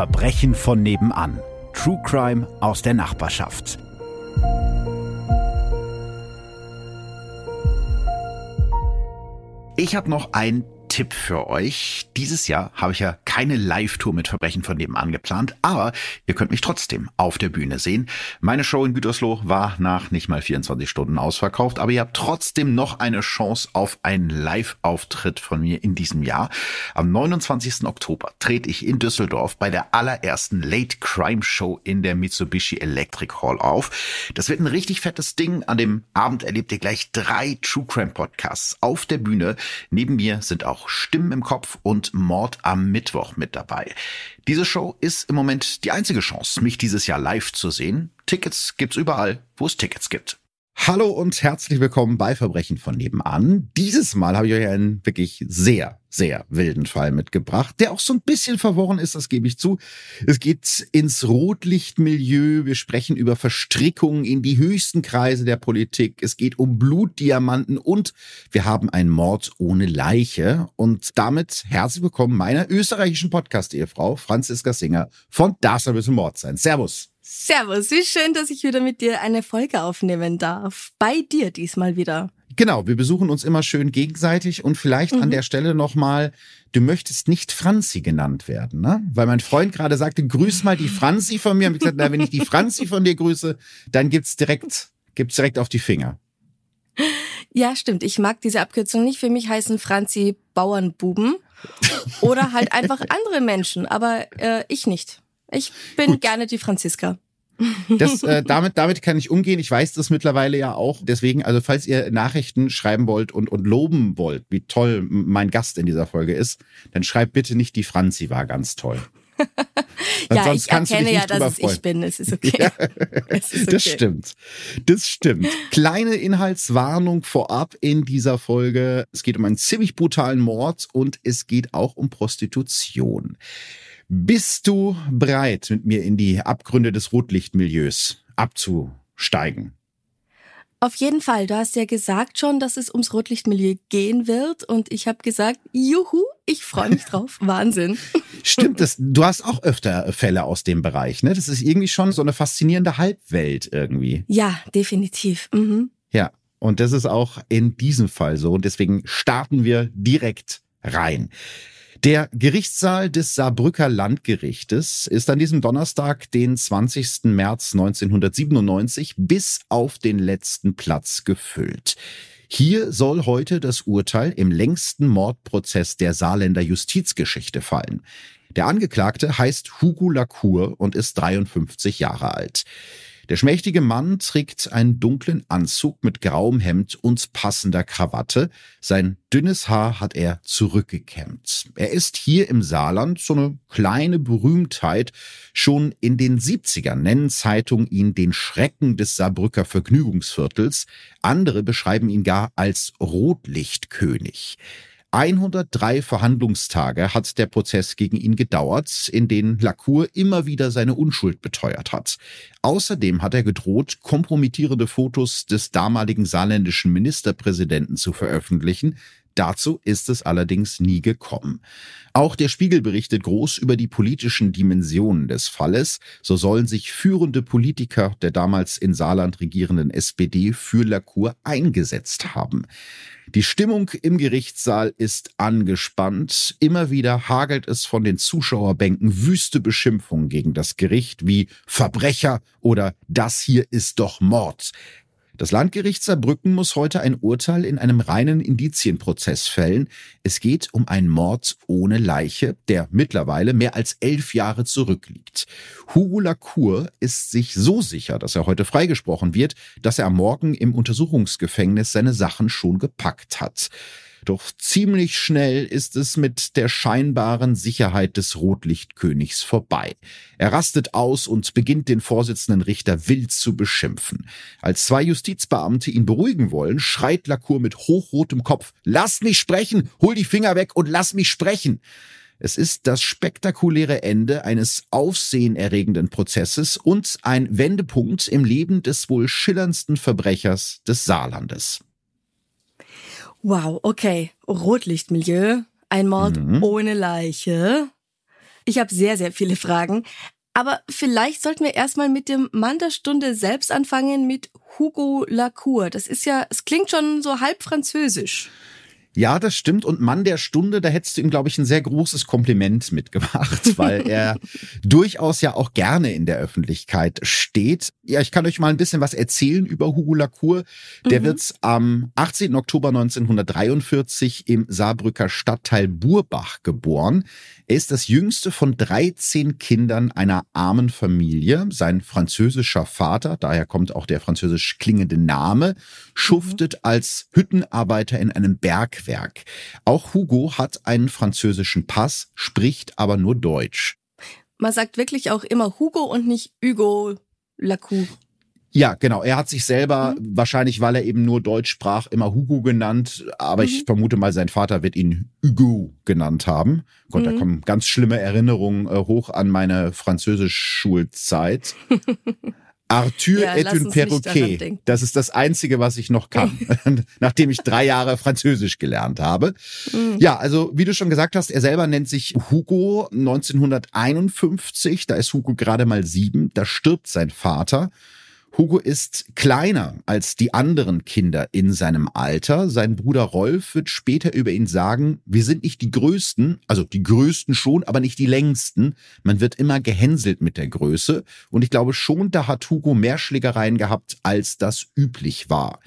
Verbrechen von nebenan. True Crime aus der Nachbarschaft. Ich habe noch ein Tipp für euch. Dieses Jahr habe ich ja keine Live-Tour mit Verbrechen von nebenan geplant, aber ihr könnt mich trotzdem auf der Bühne sehen. Meine Show in Gütersloh war nach nicht mal 24 Stunden ausverkauft, aber ihr habt trotzdem noch eine Chance auf einen Live-Auftritt von mir in diesem Jahr. Am 29. Oktober trete ich in Düsseldorf bei der allerersten Late Crime Show in der Mitsubishi Electric Hall auf. Das wird ein richtig fettes Ding. An dem Abend erlebt ihr gleich drei True Crime Podcasts auf der Bühne. Neben mir sind auch Stimmen im Kopf und Mord am Mittwoch mit dabei. Diese Show ist im Moment die einzige Chance, mich dieses Jahr live zu sehen. Tickets gibt's überall, wo es Tickets gibt. Hallo und herzlich willkommen bei Verbrechen von nebenan. Dieses Mal habe ich euch einen wirklich sehr, sehr wilden Fall mitgebracht, der auch so ein bisschen verworren ist, das gebe ich zu. Es geht ins Rotlichtmilieu, wir sprechen über Verstrickungen in die höchsten Kreise der Politik, es geht um Blutdiamanten und wir haben einen Mord ohne Leiche. Und damit herzlich willkommen meiner österreichischen Podcast-Ehefrau Franziska Singer von Das ein bisschen Mord sein. Servus. Servus, wie schön, dass ich wieder mit dir eine Folge aufnehmen darf. Bei dir diesmal wieder. Genau, wir besuchen uns immer schön gegenseitig und vielleicht mhm. an der Stelle nochmal, du möchtest nicht Franzi genannt werden, ne? Weil mein Freund gerade sagte, grüß mal die Franzi von mir. Und ich gesagt, na, wenn ich die Franzi von dir grüße, dann gibt's direkt, gibt's direkt auf die Finger. Ja, stimmt. Ich mag diese Abkürzung nicht. Für mich heißen Franzi Bauernbuben oder halt einfach andere Menschen, aber äh, ich nicht. Ich bin Gut. gerne die Franziska. Das, äh, damit, damit kann ich umgehen. Ich weiß das mittlerweile ja auch. Deswegen, also falls ihr Nachrichten schreiben wollt und, und loben wollt, wie toll mein Gast in dieser Folge ist, dann schreibt bitte nicht, die Franzi war ganz toll. ja, ich erkenne ja, dass es ich bin. Es ist okay. Ja, es ist okay. Das stimmt. Das stimmt. Kleine Inhaltswarnung vorab in dieser Folge. Es geht um einen ziemlich brutalen Mord und es geht auch um Prostitution. Bist du bereit, mit mir in die Abgründe des Rotlichtmilieus abzusteigen? Auf jeden Fall. Du hast ja gesagt schon, dass es ums Rotlichtmilieu gehen wird. Und ich habe gesagt, juhu, ich freue mich drauf. Wahnsinn. Stimmt, das, du hast auch öfter Fälle aus dem Bereich. Ne? Das ist irgendwie schon so eine faszinierende Halbwelt irgendwie. Ja, definitiv. Mhm. Ja, und das ist auch in diesem Fall so. Und deswegen starten wir direkt rein. Der Gerichtssaal des Saarbrücker Landgerichtes ist an diesem Donnerstag, den 20. März 1997, bis auf den letzten Platz gefüllt. Hier soll heute das Urteil im längsten Mordprozess der Saarländer Justizgeschichte fallen. Der Angeklagte heißt Hugo Lacour und ist 53 Jahre alt. Der schmächtige Mann trägt einen dunklen Anzug mit grauem Hemd und passender Krawatte. Sein dünnes Haar hat er zurückgekämmt. Er ist hier im Saarland so eine kleine Berühmtheit. Schon in den 70ern nennen Zeitungen ihn den Schrecken des Saarbrücker Vergnügungsviertels. Andere beschreiben ihn gar als Rotlichtkönig. 103 Verhandlungstage hat der Prozess gegen ihn gedauert, in denen Lacour immer wieder seine Unschuld beteuert hat. Außerdem hat er gedroht, kompromittierende Fotos des damaligen saarländischen Ministerpräsidenten zu veröffentlichen, Dazu ist es allerdings nie gekommen. Auch der Spiegel berichtet groß über die politischen Dimensionen des Falles. So sollen sich führende Politiker der damals in Saarland regierenden SPD für Lacour eingesetzt haben. Die Stimmung im Gerichtssaal ist angespannt. Immer wieder hagelt es von den Zuschauerbänken wüste Beschimpfungen gegen das Gericht wie Verbrecher oder das hier ist doch Mord. Das Landgericht Saarbrücken muss heute ein Urteil in einem reinen Indizienprozess fällen. Es geht um einen Mord ohne Leiche, der mittlerweile mehr als elf Jahre zurückliegt. Hugo Lacour ist sich so sicher, dass er heute freigesprochen wird, dass er am Morgen im Untersuchungsgefängnis seine Sachen schon gepackt hat. Doch ziemlich schnell ist es mit der scheinbaren Sicherheit des Rotlichtkönigs vorbei. Er rastet aus und beginnt den Vorsitzenden Richter wild zu beschimpfen. Als zwei Justizbeamte ihn beruhigen wollen, schreit Lacour mit hochrotem Kopf, lass mich sprechen, hol die Finger weg und lass mich sprechen. Es ist das spektakuläre Ende eines aufsehenerregenden Prozesses und ein Wendepunkt im Leben des wohl schillerndsten Verbrechers des Saarlandes. Wow, okay. Rotlichtmilieu, ein Mord mhm. ohne Leiche. Ich habe sehr, sehr viele Fragen. Aber vielleicht sollten wir erstmal mit dem Mann der Stunde selbst anfangen, mit Hugo Lacour. Das ist ja, es klingt schon so halb französisch. Ja, das stimmt. Und Mann der Stunde, da hättest du ihm, glaube ich, ein sehr großes Kompliment mitgemacht, weil er durchaus ja auch gerne in der Öffentlichkeit steht. Ja, ich kann euch mal ein bisschen was erzählen über Hugo Lacour. Der mhm. wird am 18. Oktober 1943 im Saarbrücker Stadtteil Burbach geboren. Er ist das jüngste von 13 Kindern einer armen Familie. Sein französischer Vater, daher kommt auch der französisch klingende Name, schuftet mhm. als Hüttenarbeiter in einem Bergwerk. Auch Hugo hat einen französischen Pass, spricht aber nur Deutsch. Man sagt wirklich auch immer Hugo und nicht Hugo Lacour. Ja, genau. Er hat sich selber, mhm. wahrscheinlich weil er eben nur Deutsch sprach, immer Hugo genannt. Aber mhm. ich vermute mal, sein Vater wird ihn Hugo genannt haben. Gott, mhm. da kommen ganz schlimme Erinnerungen äh, hoch an meine Französisch-Schulzeit. Arthur ja, est un perroquet. Das ist das Einzige, was ich noch kann, nachdem ich drei Jahre Französisch gelernt habe. Mhm. Ja, also wie du schon gesagt hast, er selber nennt sich Hugo 1951. Da ist Hugo gerade mal sieben. Da stirbt sein Vater. Hugo ist kleiner als die anderen Kinder in seinem Alter. Sein Bruder Rolf wird später über ihn sagen, wir sind nicht die Größten, also die Größten schon, aber nicht die Längsten. Man wird immer gehänselt mit der Größe. Und ich glaube schon, da hat Hugo mehr Schlägereien gehabt, als das üblich war.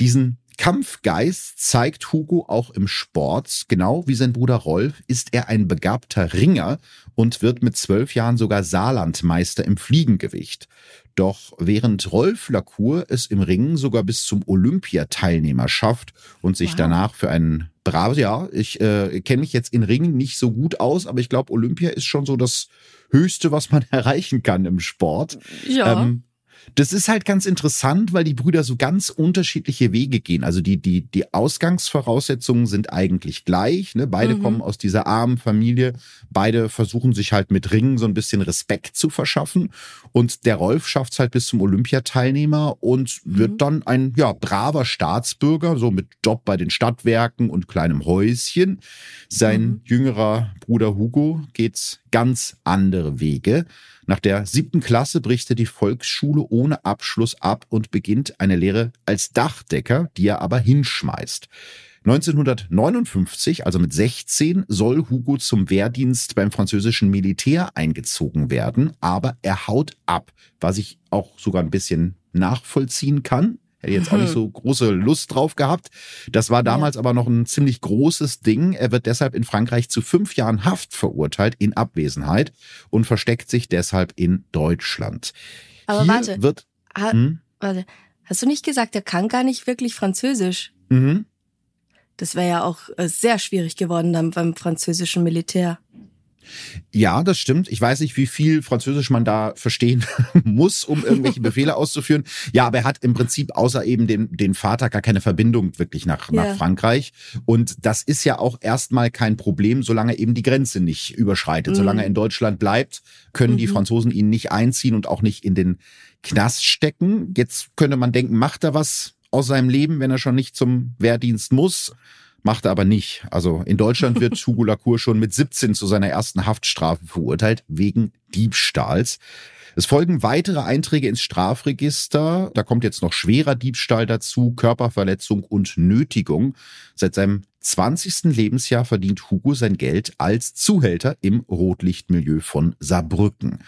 Diesen Kampfgeist zeigt Hugo auch im Sport. Genau wie sein Bruder Rolf ist er ein begabter Ringer und wird mit zwölf Jahren sogar Saarlandmeister im Fliegengewicht. Doch während Rolf Lacour es im Ringen sogar bis zum Olympiateilnehmer schafft und sich wow. danach für einen braves, ja, ich äh, kenne mich jetzt in Ringen nicht so gut aus, aber ich glaube, Olympia ist schon so das Höchste, was man erreichen kann im Sport. Ja. Ähm, das ist halt ganz interessant, weil die Brüder so ganz unterschiedliche Wege gehen. Also die, die, die Ausgangsvoraussetzungen sind eigentlich gleich. Ne? Beide mhm. kommen aus dieser armen Familie. Beide versuchen sich halt mit Ringen so ein bisschen Respekt zu verschaffen. Und der Rolf schafft es halt bis zum Olympiateilnehmer und mhm. wird dann ein ja, braver Staatsbürger, so mit Job bei den Stadtwerken und kleinem Häuschen. Sein mhm. jüngerer Bruder Hugo geht's ganz andere Wege. Nach der siebten Klasse bricht er die Volksschule ohne Abschluss ab und beginnt eine Lehre als Dachdecker, die er aber hinschmeißt. 1959, also mit 16, soll Hugo zum Wehrdienst beim französischen Militär eingezogen werden, aber er haut ab, was ich auch sogar ein bisschen nachvollziehen kann. Hätte jetzt auch nicht so große Lust drauf gehabt. Das war damals ja. aber noch ein ziemlich großes Ding. Er wird deshalb in Frankreich zu fünf Jahren Haft verurteilt in Abwesenheit und versteckt sich deshalb in Deutschland. Aber Hier warte, wird, ha, hm? warte, hast du nicht gesagt, er kann gar nicht wirklich Französisch? Mhm. Das wäre ja auch äh, sehr schwierig geworden dann beim französischen Militär. Ja, das stimmt. Ich weiß nicht, wie viel Französisch man da verstehen muss, um irgendwelche Befehle auszuführen. Ja, aber er hat im Prinzip außer eben dem, den Vater gar keine Verbindung wirklich nach, ja. nach Frankreich. Und das ist ja auch erstmal kein Problem, solange eben die Grenze nicht überschreitet. Mhm. Solange er in Deutschland bleibt, können mhm. die Franzosen ihn nicht einziehen und auch nicht in den Knast stecken. Jetzt könnte man denken, macht er was aus seinem Leben, wenn er schon nicht zum Wehrdienst muss? Macht er aber nicht. Also in Deutschland wird Hugo Lacour schon mit 17 zu seiner ersten Haftstrafe verurteilt, wegen Diebstahls. Es folgen weitere Einträge ins Strafregister. Da kommt jetzt noch schwerer Diebstahl dazu, Körperverletzung und Nötigung. Seit seinem 20. Lebensjahr verdient Hugo sein Geld als Zuhälter im Rotlichtmilieu von Saarbrücken.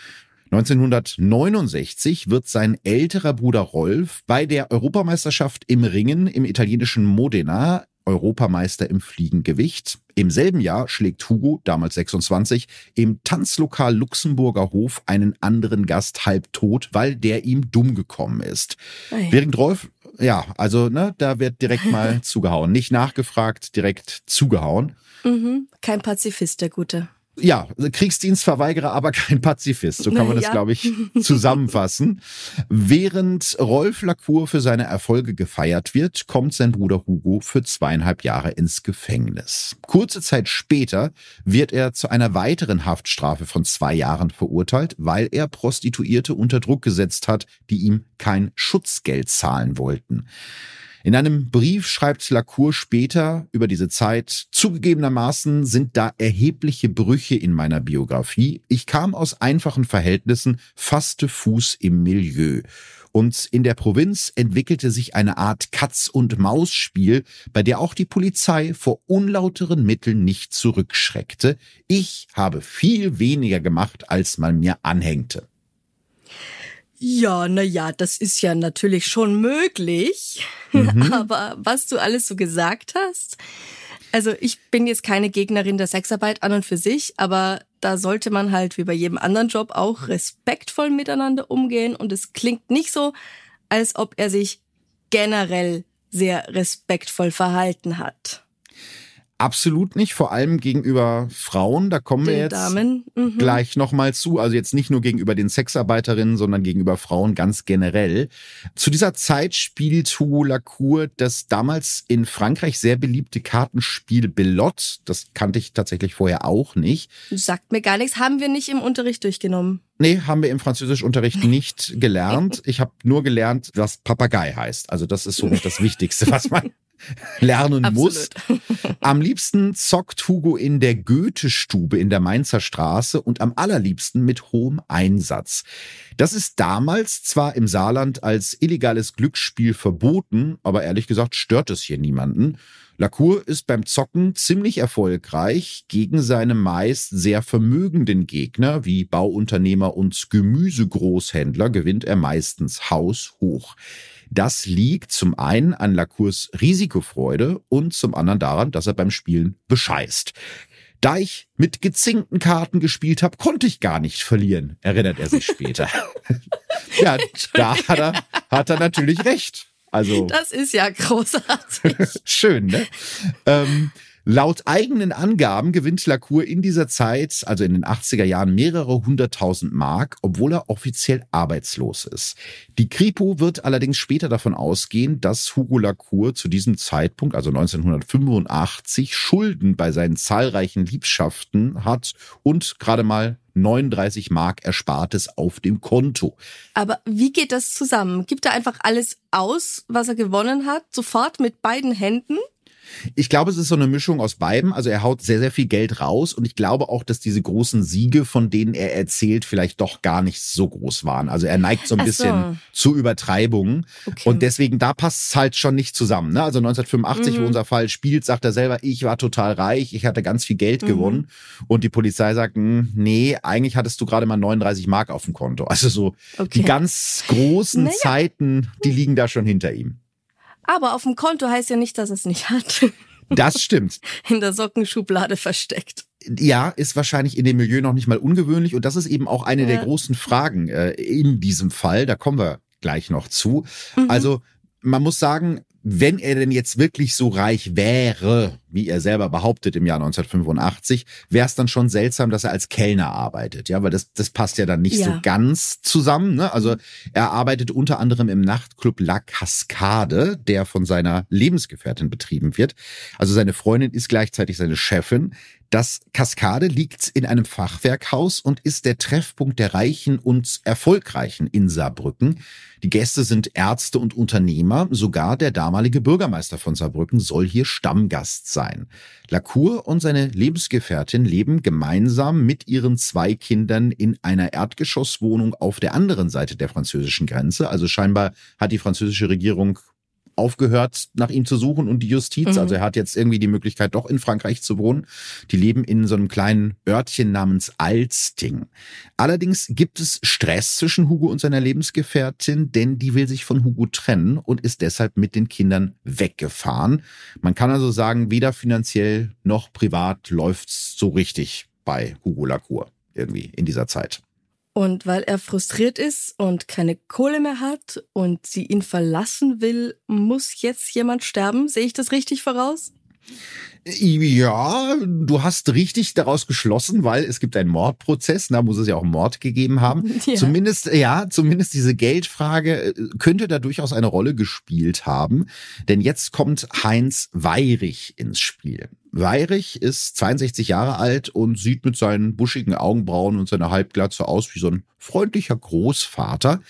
1969 wird sein älterer Bruder Rolf bei der Europameisterschaft im Ringen im italienischen Modena Europameister im Fliegengewicht. Im selben Jahr schlägt Hugo, damals 26, im Tanzlokal Luxemburger Hof einen anderen Gast halb tot, weil der ihm dumm gekommen ist. Ei. Während Rolf, ja, also ne, da wird direkt mal zugehauen. Nicht nachgefragt, direkt zugehauen. Mhm. Kein Pazifist, der Gute ja, Kriegsdienstverweigerer, aber kein Pazifist. So kann man das, ja. glaube ich, zusammenfassen. Während Rolf Lacour für seine Erfolge gefeiert wird, kommt sein Bruder Hugo für zweieinhalb Jahre ins Gefängnis. Kurze Zeit später wird er zu einer weiteren Haftstrafe von zwei Jahren verurteilt, weil er Prostituierte unter Druck gesetzt hat, die ihm kein Schutzgeld zahlen wollten. In einem Brief schreibt Lacour später über diese Zeit, zugegebenermaßen sind da erhebliche Brüche in meiner Biografie. Ich kam aus einfachen Verhältnissen, fasste Fuß im Milieu. Und in der Provinz entwickelte sich eine Art Katz-und-Maus-Spiel, bei der auch die Polizei vor unlauteren Mitteln nicht zurückschreckte. Ich habe viel weniger gemacht, als man mir anhängte. Ja, na ja, das ist ja natürlich schon möglich. Mhm. Aber was du alles so gesagt hast, also ich bin jetzt keine Gegnerin der Sexarbeit an und für sich, aber da sollte man halt wie bei jedem anderen Job auch respektvoll miteinander umgehen und es klingt nicht so, als ob er sich generell sehr respektvoll verhalten hat. Absolut nicht, vor allem gegenüber Frauen. Da kommen den wir jetzt Damen. Mhm. gleich nochmal zu. Also jetzt nicht nur gegenüber den Sexarbeiterinnen, sondern gegenüber Frauen ganz generell. Zu dieser Zeit spielt Hugo Lacour das damals in Frankreich sehr beliebte Kartenspiel Belot. Das kannte ich tatsächlich vorher auch nicht. Sagt mir gar nichts. Haben wir nicht im Unterricht durchgenommen? Nee, haben wir im Französischunterricht nicht gelernt. Ich habe nur gelernt, was Papagei heißt. Also das ist so das Wichtigste, was man lernen muss. Am liebsten zockt Hugo in der Goethe-Stube in der Mainzer Straße und am allerliebsten mit hohem Einsatz. Das ist damals zwar im Saarland als illegales Glücksspiel verboten, aber ehrlich gesagt stört es hier niemanden. Lacour ist beim Zocken ziemlich erfolgreich. Gegen seine meist sehr vermögenden Gegner wie Bauunternehmer und Gemüsegroßhändler gewinnt er meistens haushoch. Das liegt zum einen an Lacours Risikofreude und zum anderen daran, dass er beim Spielen bescheißt. Da ich mit gezinkten Karten gespielt habe, konnte ich gar nicht verlieren, erinnert er sich später. ja, da hat er, hat er natürlich recht. Also, das ist ja großartig. Schön, ne? Ähm, Laut eigenen Angaben gewinnt Lacour in dieser Zeit, also in den 80er Jahren, mehrere hunderttausend Mark, obwohl er offiziell arbeitslos ist. Die Kripo wird allerdings später davon ausgehen, dass Hugo Lacour zu diesem Zeitpunkt, also 1985, Schulden bei seinen zahlreichen Liebschaften hat und gerade mal 39 Mark Erspartes auf dem Konto. Aber wie geht das zusammen? Gibt er einfach alles aus, was er gewonnen hat, sofort mit beiden Händen? Ich glaube, es ist so eine Mischung aus beiden. Also er haut sehr, sehr viel Geld raus und ich glaube auch, dass diese großen Siege, von denen er erzählt, vielleicht doch gar nicht so groß waren. Also er neigt so ein Ach bisschen so. zu Übertreibungen okay. und deswegen da passt es halt schon nicht zusammen. Ne? Also 1985, mhm. wo unser Fall spielt, sagt er selber, ich war total reich, ich hatte ganz viel Geld mhm. gewonnen und die Polizei sagt, hm, nee, eigentlich hattest du gerade mal 39 Mark auf dem Konto. Also so okay. die ganz großen naja. Zeiten, die liegen da schon hinter ihm. Aber auf dem Konto heißt ja nicht, dass es nicht hat. Das stimmt. In der Sockenschublade versteckt. Ja, ist wahrscheinlich in dem Milieu noch nicht mal ungewöhnlich. Und das ist eben auch eine ja. der großen Fragen äh, in diesem Fall. Da kommen wir gleich noch zu. Mhm. Also man muss sagen, wenn er denn jetzt wirklich so reich wäre, wie er selber behauptet im Jahr 1985, wäre es dann schon seltsam, dass er als Kellner arbeitet, ja, weil das das passt ja dann nicht ja. so ganz zusammen. Ne? Also er arbeitet unter anderem im Nachtclub La Cascade, der von seiner Lebensgefährtin betrieben wird. Also seine Freundin ist gleichzeitig seine Chefin. Das Kaskade liegt in einem Fachwerkhaus und ist der Treffpunkt der Reichen und Erfolgreichen in Saarbrücken. Die Gäste sind Ärzte und Unternehmer. Sogar der damalige Bürgermeister von Saarbrücken soll hier Stammgast sein. Lacour und seine Lebensgefährtin leben gemeinsam mit ihren zwei Kindern in einer Erdgeschosswohnung auf der anderen Seite der französischen Grenze. Also scheinbar hat die französische Regierung aufgehört, nach ihm zu suchen und die Justiz. Mhm. Also er hat jetzt irgendwie die Möglichkeit, doch in Frankreich zu wohnen. Die leben in so einem kleinen Örtchen namens Alsting. Allerdings gibt es Stress zwischen Hugo und seiner Lebensgefährtin, denn die will sich von Hugo trennen und ist deshalb mit den Kindern weggefahren. Man kann also sagen, weder finanziell noch privat läuft's so richtig bei Hugo Lacour irgendwie in dieser Zeit. Und weil er frustriert ist und keine Kohle mehr hat und sie ihn verlassen will, muss jetzt jemand sterben. Sehe ich das richtig voraus? Ja, du hast richtig daraus geschlossen, weil es gibt einen Mordprozess, da muss es ja auch einen Mord gegeben haben. Ja. Zumindest, ja, zumindest diese Geldfrage äh, könnte da durchaus eine Rolle gespielt haben. Denn jetzt kommt Heinz Weirich ins Spiel. Weirich ist 62 Jahre alt und sieht mit seinen buschigen Augenbrauen und seiner Halbglatze aus wie so ein freundlicher Großvater.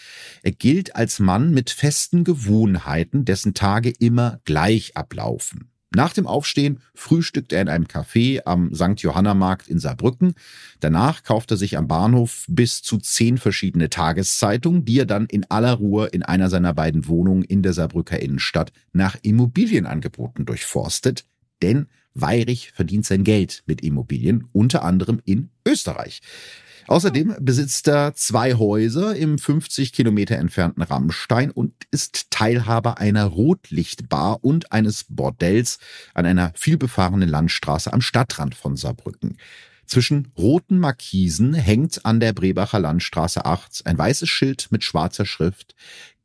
Er gilt als Mann mit festen Gewohnheiten, dessen Tage immer gleich ablaufen. Nach dem Aufstehen frühstückt er in einem Café am St. Johanna Markt in Saarbrücken. Danach kauft er sich am Bahnhof bis zu zehn verschiedene Tageszeitungen, die er dann in aller Ruhe in einer seiner beiden Wohnungen in der Saarbrücker Innenstadt nach Immobilienangeboten durchforstet. Denn Weirich verdient sein Geld mit Immobilien, unter anderem in Österreich. Außerdem besitzt er zwei Häuser im 50 Kilometer entfernten Rammstein und ist Teilhaber einer Rotlichtbar und eines Bordells an einer vielbefahrenen Landstraße am Stadtrand von Saarbrücken. Zwischen roten Markisen hängt an der Brebacher Landstraße 8 ein weißes Schild mit schwarzer Schrift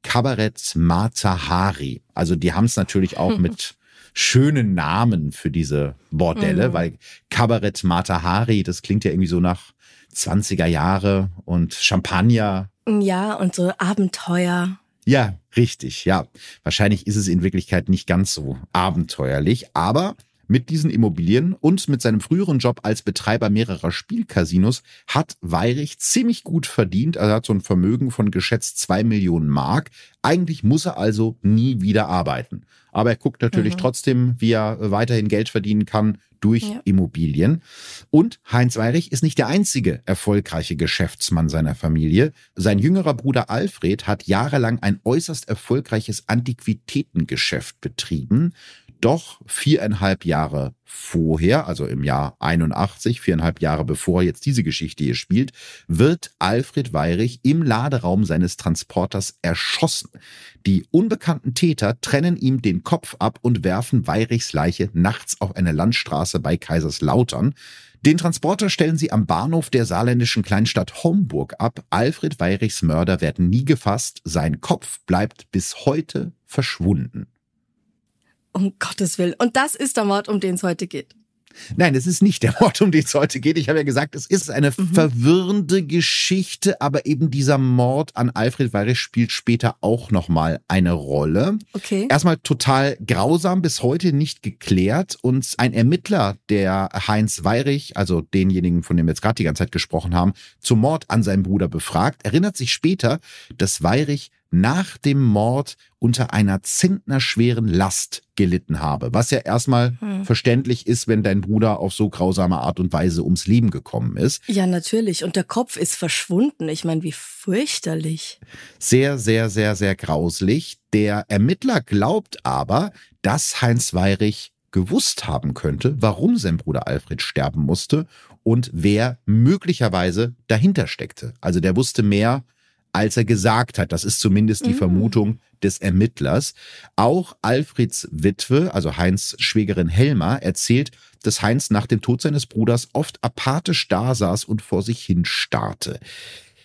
Kabarett Matahari. Also die haben es natürlich auch mit schönen Namen für diese Bordelle, mhm. weil Kabarett Matahari, das klingt ja irgendwie so nach 20er Jahre und Champagner. Ja, und so Abenteuer. Ja, richtig, ja. Wahrscheinlich ist es in Wirklichkeit nicht ganz so abenteuerlich, aber mit diesen Immobilien und mit seinem früheren Job als Betreiber mehrerer Spielcasinos hat Weirich ziemlich gut verdient. Er hat so ein Vermögen von geschätzt zwei Millionen Mark. Eigentlich muss er also nie wieder arbeiten. Aber er guckt natürlich mhm. trotzdem, wie er weiterhin Geld verdienen kann durch ja. Immobilien. Und Heinz Weirich ist nicht der einzige erfolgreiche Geschäftsmann seiner Familie. Sein jüngerer Bruder Alfred hat jahrelang ein äußerst erfolgreiches Antiquitätengeschäft betrieben. Doch viereinhalb Jahre vorher, also im Jahr 81, viereinhalb Jahre bevor jetzt diese Geschichte hier spielt, wird Alfred Weirich im Laderaum seines Transporters erschossen. Die unbekannten Täter trennen ihm den Kopf ab und werfen Weirichs Leiche nachts auf eine Landstraße bei Kaiserslautern. Den Transporter stellen sie am Bahnhof der saarländischen Kleinstadt Homburg ab. Alfred Weirichs Mörder werden nie gefasst. Sein Kopf bleibt bis heute verschwunden. Um Gottes Willen. Und das ist der Mord, um den es heute geht. Nein, es ist nicht der Mord, um den es heute geht. Ich habe ja gesagt, es ist eine mhm. verwirrende Geschichte, aber eben dieser Mord an Alfred Weirich spielt später auch nochmal eine Rolle. Okay. Erstmal total grausam, bis heute nicht geklärt. Und ein Ermittler, der Heinz Weirich, also denjenigen, von dem wir jetzt gerade die ganze Zeit gesprochen haben, zum Mord an seinem Bruder befragt, erinnert sich später, dass Weirich nach dem Mord unter einer zentnerschweren Last gelitten habe. Was ja erstmal hm. verständlich ist, wenn dein Bruder auf so grausame Art und Weise ums Leben gekommen ist. Ja, natürlich. Und der Kopf ist verschwunden. Ich meine, wie fürchterlich. Sehr, sehr, sehr, sehr grauslich. Der Ermittler glaubt aber, dass Heinz Weirich gewusst haben könnte, warum sein Bruder Alfred sterben musste und wer möglicherweise dahinter steckte. Also der wusste mehr als er gesagt hat. Das ist zumindest die mhm. Vermutung des Ermittlers. Auch Alfreds Witwe, also Heinz Schwägerin Helma, erzählt, dass Heinz nach dem Tod seines Bruders oft apathisch dasaß und vor sich hin starrte.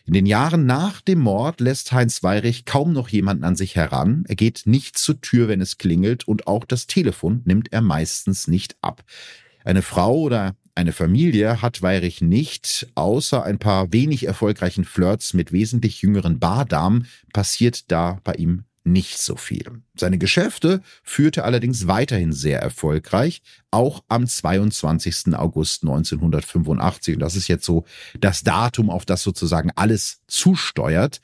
In den Jahren nach dem Mord lässt Heinz Weirich kaum noch jemanden an sich heran. Er geht nicht zur Tür, wenn es klingelt, und auch das Telefon nimmt er meistens nicht ab. Eine Frau oder eine Familie hat Weirich nicht, außer ein paar wenig erfolgreichen Flirts mit wesentlich jüngeren Bardamen passiert da bei ihm nicht so viel. Seine Geschäfte führte allerdings weiterhin sehr erfolgreich, auch am 22. August 1985. Und das ist jetzt so das Datum, auf das sozusagen alles zusteuert.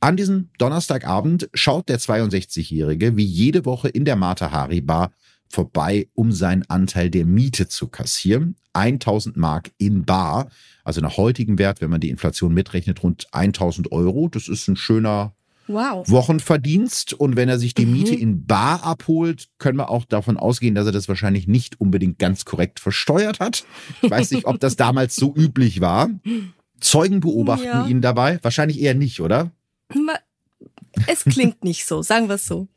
An diesem Donnerstagabend schaut der 62-Jährige wie jede Woche in der Martha Hari Bar vorbei, um seinen Anteil der Miete zu kassieren. 1000 Mark in Bar, also nach heutigem Wert, wenn man die Inflation mitrechnet, rund 1000 Euro. Das ist ein schöner wow. Wochenverdienst. Und wenn er sich die mhm. Miete in Bar abholt, können wir auch davon ausgehen, dass er das wahrscheinlich nicht unbedingt ganz korrekt versteuert hat. Ich weiß nicht, ob das damals so üblich war. Zeugen beobachten ja. ihn dabei? Wahrscheinlich eher nicht, oder? Es klingt nicht so, sagen wir es so.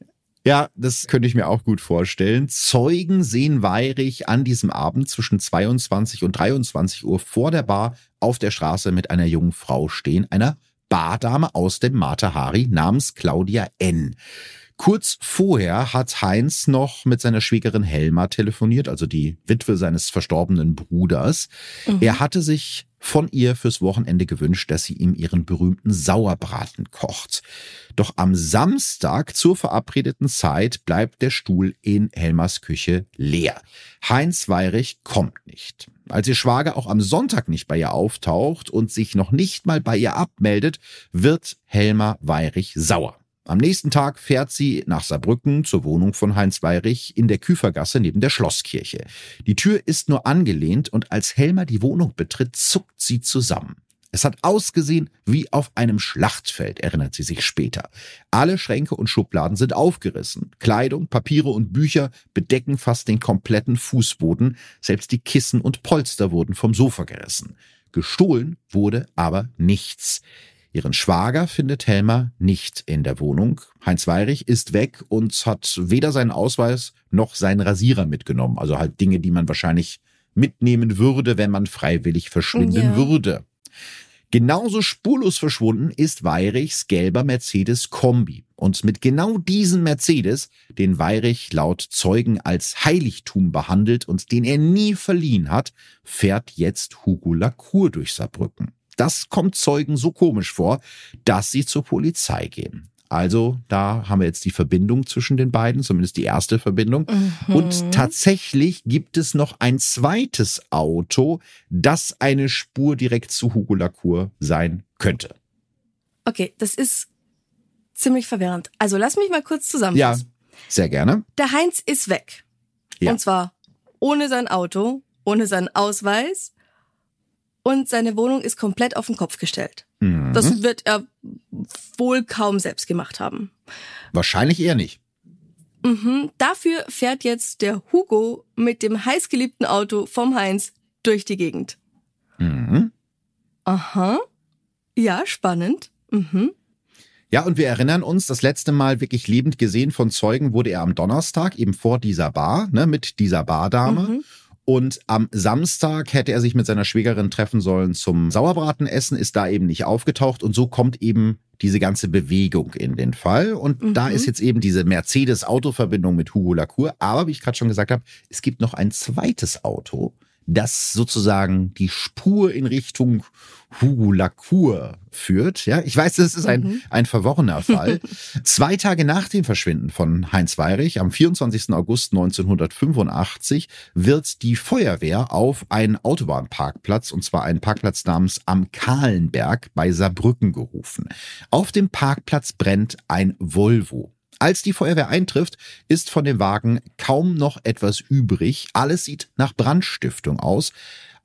Ja, das könnte ich mir auch gut vorstellen. Zeugen sehen Weirich an diesem Abend zwischen 22 und 23 Uhr vor der Bar auf der Straße mit einer jungen Frau stehen, einer Bardame aus dem Matahari namens Claudia N. Kurz vorher hat Heinz noch mit seiner Schwiegerin Helma telefoniert, also die Witwe seines verstorbenen Bruders. Mhm. Er hatte sich von ihr fürs Wochenende gewünscht, dass sie ihm ihren berühmten Sauerbraten kocht. Doch am Samstag zur verabredeten Zeit bleibt der Stuhl in Helmers Küche leer. Heinz Weirich kommt nicht. Als ihr Schwager auch am Sonntag nicht bei ihr auftaucht und sich noch nicht mal bei ihr abmeldet, wird Helmer Weirich sauer. Am nächsten Tag fährt sie nach Saarbrücken zur Wohnung von Heinz Weirich in der Küfergasse neben der Schlosskirche. Die Tür ist nur angelehnt und als Helmer die Wohnung betritt, zuckt sie zusammen. Es hat ausgesehen wie auf einem Schlachtfeld, erinnert sie sich später. Alle Schränke und Schubladen sind aufgerissen. Kleidung, Papiere und Bücher bedecken fast den kompletten Fußboden. Selbst die Kissen und Polster wurden vom Sofa gerissen. Gestohlen wurde aber nichts. Ihren Schwager findet Helmer nicht in der Wohnung. Heinz Weirich ist weg und hat weder seinen Ausweis noch seinen Rasierer mitgenommen. Also halt Dinge, die man wahrscheinlich mitnehmen würde, wenn man freiwillig verschwinden ja. würde. Genauso spurlos verschwunden ist Weirichs gelber Mercedes Kombi. Und mit genau diesem Mercedes, den Weirich laut Zeugen als Heiligtum behandelt und den er nie verliehen hat, fährt jetzt Hugo Lacour durch Saarbrücken. Das kommt Zeugen so komisch vor, dass sie zur Polizei gehen. Also da haben wir jetzt die Verbindung zwischen den beiden, zumindest die erste Verbindung. Mhm. Und tatsächlich gibt es noch ein zweites Auto, das eine Spur direkt zu Hugo Lacour sein könnte. Okay, das ist ziemlich verwirrend. Also lass mich mal kurz zusammenfassen. Ja, sehr gerne. Der Heinz ist weg. Ja. Und zwar ohne sein Auto, ohne seinen Ausweis und seine Wohnung ist komplett auf den Kopf gestellt. Mhm. Das wird er wohl kaum selbst gemacht haben. Wahrscheinlich eher nicht. Mhm. Dafür fährt jetzt der Hugo mit dem heißgeliebten Auto vom Heinz durch die Gegend. Mhm. Aha. Ja, spannend. Mhm. Ja, und wir erinnern uns, das letzte Mal wirklich lebend gesehen von Zeugen wurde er am Donnerstag, eben vor dieser Bar, ne, mit dieser Bardame. Mhm. Und am Samstag hätte er sich mit seiner Schwägerin treffen sollen zum Sauerbratenessen, ist da eben nicht aufgetaucht und so kommt eben diese ganze Bewegung in den Fall. Und mhm. da ist jetzt eben diese Mercedes-Auto-Verbindung mit Hugo Lacour. Aber wie ich gerade schon gesagt habe, es gibt noch ein zweites Auto, das sozusagen die Spur in Richtung Hugo Lacour führt. Ja, ich weiß, das ist ein, mhm. ein verworrener Fall. Zwei Tage nach dem Verschwinden von Heinz Weirich, am 24. August 1985, wird die Feuerwehr auf einen Autobahnparkplatz, und zwar einen Parkplatz namens Am Kahlenberg bei Saarbrücken gerufen. Auf dem Parkplatz brennt ein Volvo. Als die Feuerwehr eintrifft, ist von dem Wagen kaum noch etwas übrig. Alles sieht nach Brandstiftung aus,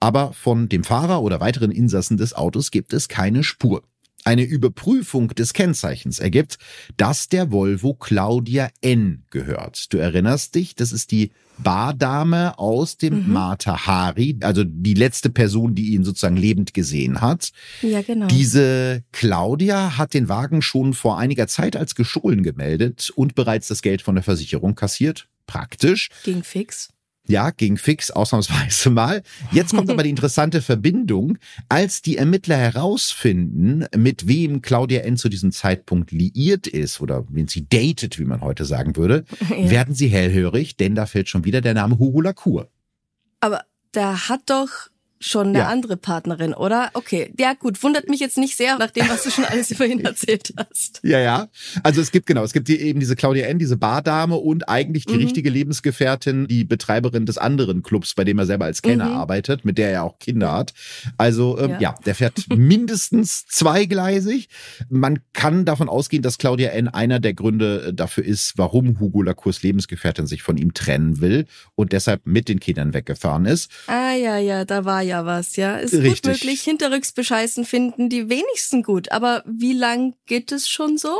aber von dem Fahrer oder weiteren Insassen des Autos gibt es keine Spur. Eine Überprüfung des Kennzeichens ergibt, dass der Volvo Claudia N gehört. Du erinnerst dich, das ist die Bardame aus dem mhm. Mata Hari, also die letzte Person, die ihn sozusagen lebend gesehen hat. Ja, genau. Diese Claudia hat den Wagen schon vor einiger Zeit als gestohlen gemeldet und bereits das Geld von der Versicherung kassiert. Praktisch. Ging fix. Ja, ging fix, ausnahmsweise mal. Jetzt kommt aber die interessante Verbindung. Als die Ermittler herausfinden, mit wem Claudia N. zu diesem Zeitpunkt liiert ist oder wen sie datet, wie man heute sagen würde, ja. werden sie hellhörig, denn da fällt schon wieder der Name Hugo Lacour. Aber der hat doch schon eine ja. andere Partnerin, oder? Okay, ja gut, wundert mich jetzt nicht sehr, nach dem, was du schon alles über ihn erzählt hast. Ja, ja. Also es gibt genau, es gibt die, eben diese Claudia N., diese Bardame und eigentlich die mhm. richtige Lebensgefährtin, die Betreiberin des anderen Clubs, bei dem er selber als Kenner mhm. arbeitet, mit der er auch Kinder hat. Also ähm, ja. ja, der fährt mindestens zweigleisig. Man kann davon ausgehen, dass Claudia N. einer der Gründe äh, dafür ist, warum Hugo Lacours Lebensgefährtin sich von ihm trennen will und deshalb mit den Kindern weggefahren ist. Ah ja, ja, da war ja was, ja. Ist Richtig. gut möglich. Hinterrücks bescheißen finden die wenigsten gut. Aber wie lang geht es schon so?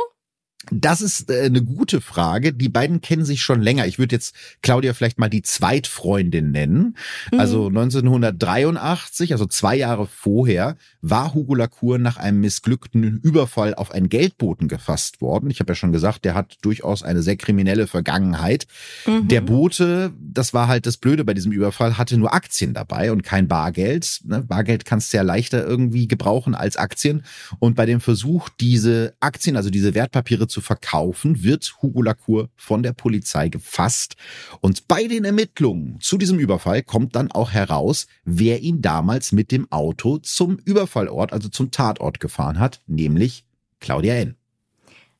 Das ist äh, eine gute Frage. Die beiden kennen sich schon länger. Ich würde jetzt Claudia vielleicht mal die Zweitfreundin nennen. Mhm. Also 1983, also zwei Jahre vorher, war Hugo Lacour nach einem missglückten Überfall auf einen Geldboten gefasst worden. Ich habe ja schon gesagt, der hat durchaus eine sehr kriminelle Vergangenheit. Mhm. Der Bote, das war halt das Blöde bei diesem Überfall, hatte nur Aktien dabei und kein Bargeld. Ne? Bargeld kannst du ja leichter irgendwie gebrauchen als Aktien. Und bei dem Versuch, diese Aktien, also diese Wertpapiere zu verkaufen, wird Hugo Lacour von der Polizei gefasst. Und bei den Ermittlungen zu diesem Überfall kommt dann auch heraus, wer ihn damals mit dem Auto zum Überfallort, also zum Tatort gefahren hat, nämlich Claudia N.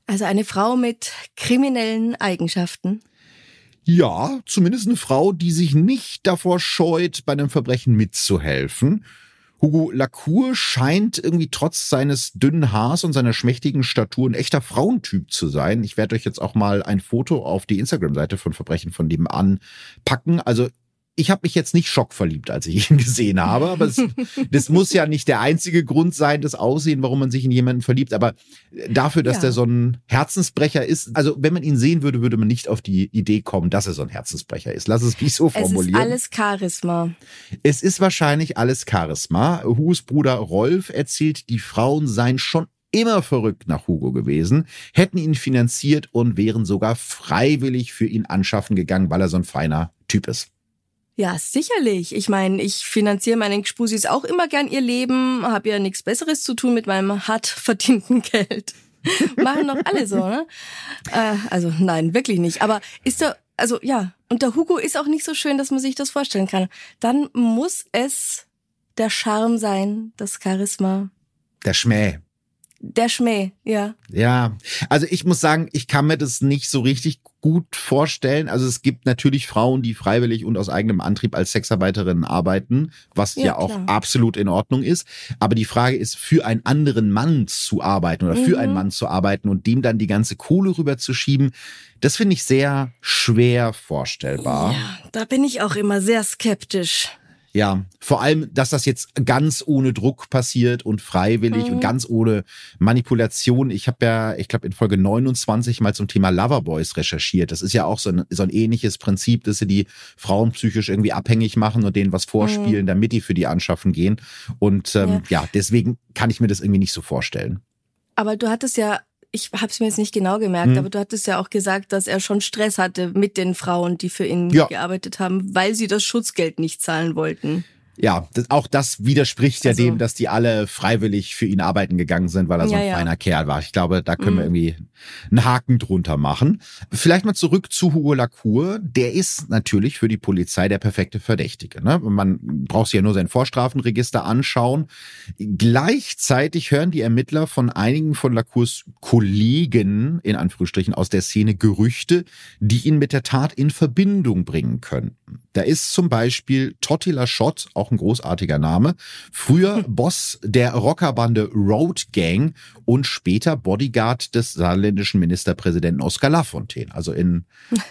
Also eine Frau mit kriminellen Eigenschaften. Ja, zumindest eine Frau, die sich nicht davor scheut, bei einem Verbrechen mitzuhelfen. Hugo Lacour scheint irgendwie trotz seines dünnen Haars und seiner schmächtigen Statur ein echter Frauentyp zu sein. Ich werde euch jetzt auch mal ein Foto auf die Instagram-Seite von Verbrechen von nebenan packen. Also ich habe mich jetzt nicht schockverliebt, als ich ihn gesehen habe, aber es, das muss ja nicht der einzige Grund sein, das Aussehen, warum man sich in jemanden verliebt. Aber dafür, dass ja. der so ein Herzensbrecher ist, also wenn man ihn sehen würde, würde man nicht auf die Idee kommen, dass er so ein Herzensbrecher ist. Lass es mich so formulieren. Es ist alles Charisma. Es ist wahrscheinlich alles Charisma. Hus Bruder Rolf erzählt, die Frauen seien schon immer verrückt nach Hugo gewesen, hätten ihn finanziert und wären sogar freiwillig für ihn anschaffen gegangen, weil er so ein feiner Typ ist. Ja, sicherlich. Ich meine, ich finanziere meinen Gspusis auch immer gern ihr Leben, habe ja nichts Besseres zu tun mit meinem hart verdienten Geld. Machen doch alle so, ne? Äh, also nein, wirklich nicht. Aber ist der, also ja, und der Hugo ist auch nicht so schön, dass man sich das vorstellen kann. Dann muss es der Charme sein, das Charisma. Der Schmäh. Der Schmäh, ja. Ja, also ich muss sagen, ich kann mir das nicht so richtig gut vorstellen. Also es gibt natürlich Frauen, die freiwillig und aus eigenem Antrieb als Sexarbeiterinnen arbeiten, was ja, ja auch absolut in Ordnung ist. Aber die Frage ist, für einen anderen Mann zu arbeiten oder für einen mhm. Mann zu arbeiten und dem dann die ganze Kohle rüberzuschieben, das finde ich sehr schwer vorstellbar. Ja, da bin ich auch immer sehr skeptisch. Ja, vor allem, dass das jetzt ganz ohne Druck passiert und freiwillig mhm. und ganz ohne Manipulation. Ich habe ja, ich glaube, in Folge 29 mal zum Thema Loverboys recherchiert. Das ist ja auch so ein, so ein ähnliches Prinzip, dass sie die Frauen psychisch irgendwie abhängig machen und denen was vorspielen, mhm. damit die für die anschaffen gehen. Und ähm, ja. ja, deswegen kann ich mir das irgendwie nicht so vorstellen. Aber du hattest ja ich habe es mir jetzt nicht genau gemerkt, hm. aber du hattest ja auch gesagt, dass er schon Stress hatte mit den Frauen, die für ihn ja. gearbeitet haben, weil sie das Schutzgeld nicht zahlen wollten. Ja, das, auch das widerspricht ja also, dem, dass die alle freiwillig für ihn arbeiten gegangen sind, weil er so ein ja, feiner Kerl war. Ich glaube, da können mhm. wir irgendwie einen Haken drunter machen. Vielleicht mal zurück zu Hugo Lacour. Der ist natürlich für die Polizei der perfekte Verdächtige. Ne? Man braucht sich ja nur sein Vorstrafenregister anschauen. Gleichzeitig hören die Ermittler von einigen von Lacours Kollegen, in Anführungsstrichen, aus der Szene Gerüchte, die ihn mit der Tat in Verbindung bringen könnten. Da ist zum Beispiel Totti Lachott, auch ein großartiger Name, früher Boss der Rockerbande Road Gang und später Bodyguard des saarländischen Ministerpräsidenten Oskar Lafontaine. Also in,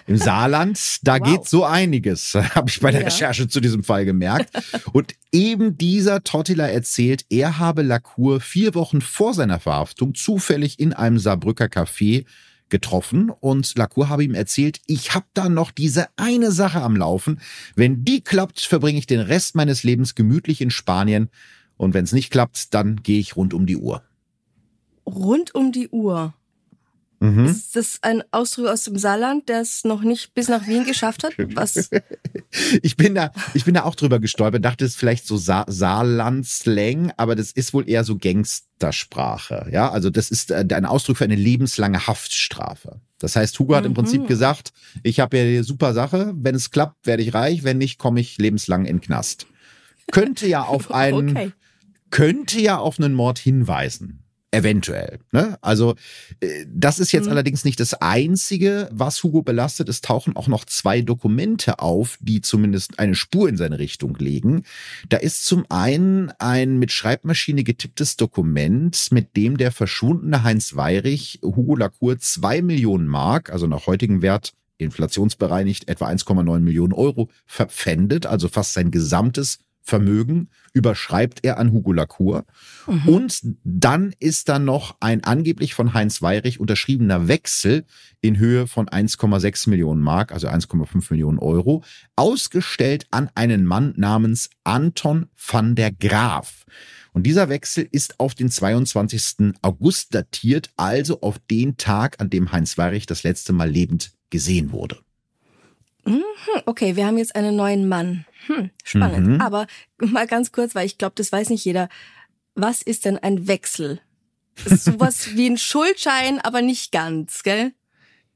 im Saarland, da wow. geht so einiges, habe ich bei der ja. Recherche zu diesem Fall gemerkt. Und eben dieser Tottila erzählt, er habe Lacour vier Wochen vor seiner Verhaftung zufällig in einem Saarbrücker Café getroffen und Lacour habe ihm erzählt, ich habe da noch diese eine Sache am Laufen. Wenn die klappt, verbringe ich den Rest meines Lebens gemütlich in Spanien und wenn es nicht klappt, dann gehe ich rund um die Uhr. Rund um die Uhr. Mhm. Ist das ein Ausdruck aus dem Saarland, der es noch nicht bis nach Wien geschafft hat? Was? ich bin da, ich bin da auch drüber gestolpert, dachte es ist vielleicht so Sa Saarland-Slang, aber das ist wohl eher so Gangstersprache. Ja, also das ist äh, ein Ausdruck für eine lebenslange Haftstrafe. Das heißt, Hugo hat im Prinzip mhm. gesagt, ich habe ja eine super Sache, wenn es klappt, werde ich reich, wenn nicht, komme ich lebenslang in den Knast. Könnte ja auf einen, okay. könnte ja auf einen Mord hinweisen. Eventuell. Ne? Also äh, das ist jetzt mhm. allerdings nicht das Einzige, was Hugo belastet. Es tauchen auch noch zwei Dokumente auf, die zumindest eine Spur in seine Richtung legen. Da ist zum einen ein mit Schreibmaschine getipptes Dokument, mit dem der verschwundene Heinz Weirich Hugo Lacour zwei Millionen Mark, also nach heutigem Wert inflationsbereinigt etwa 1,9 Millionen Euro, verpfändet, also fast sein gesamtes Vermögen überschreibt er an Hugo Lacour. Mhm. Und dann ist da noch ein angeblich von Heinz Weirich unterschriebener Wechsel in Höhe von 1,6 Millionen Mark, also 1,5 Millionen Euro, ausgestellt an einen Mann namens Anton van der Graaf. Und dieser Wechsel ist auf den 22. August datiert, also auf den Tag, an dem Heinz Weirich das letzte Mal lebend gesehen wurde. Mhm, okay, wir haben jetzt einen neuen Mann. Hm, spannend. Mhm. Aber mal ganz kurz, weil ich glaube, das weiß nicht jeder. Was ist denn ein Wechsel? sowas wie ein Schuldschein, aber nicht ganz, gell?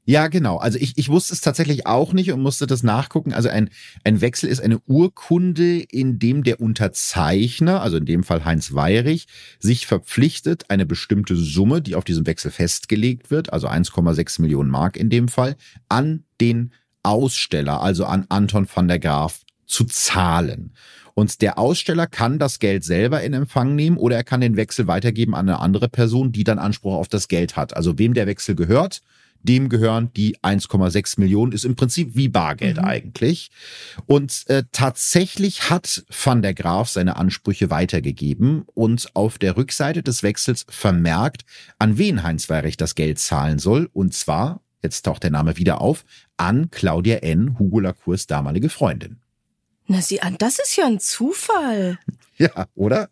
Ja, genau. Also ich, ich wusste es tatsächlich auch nicht und musste das nachgucken. Also ein, ein Wechsel ist eine Urkunde, in dem der Unterzeichner, also in dem Fall Heinz Weyrich, sich verpflichtet, eine bestimmte Summe, die auf diesem Wechsel festgelegt wird, also 1,6 Millionen Mark in dem Fall, an den Aussteller, also an Anton van der Graaf, zu zahlen. Und der Aussteller kann das Geld selber in Empfang nehmen oder er kann den Wechsel weitergeben an eine andere Person, die dann Anspruch auf das Geld hat. Also wem der Wechsel gehört, dem gehören die 1,6 Millionen, ist im Prinzip wie Bargeld mhm. eigentlich. Und äh, tatsächlich hat Van der Graaf seine Ansprüche weitergegeben und auf der Rückseite des Wechsels vermerkt, an wen Heinz Weirich das Geld zahlen soll. Und zwar, jetzt taucht der Name wieder auf, an Claudia N., Hugo Lacours damalige Freundin. Na sieh an, das ist ja ein Zufall. Ja, oder?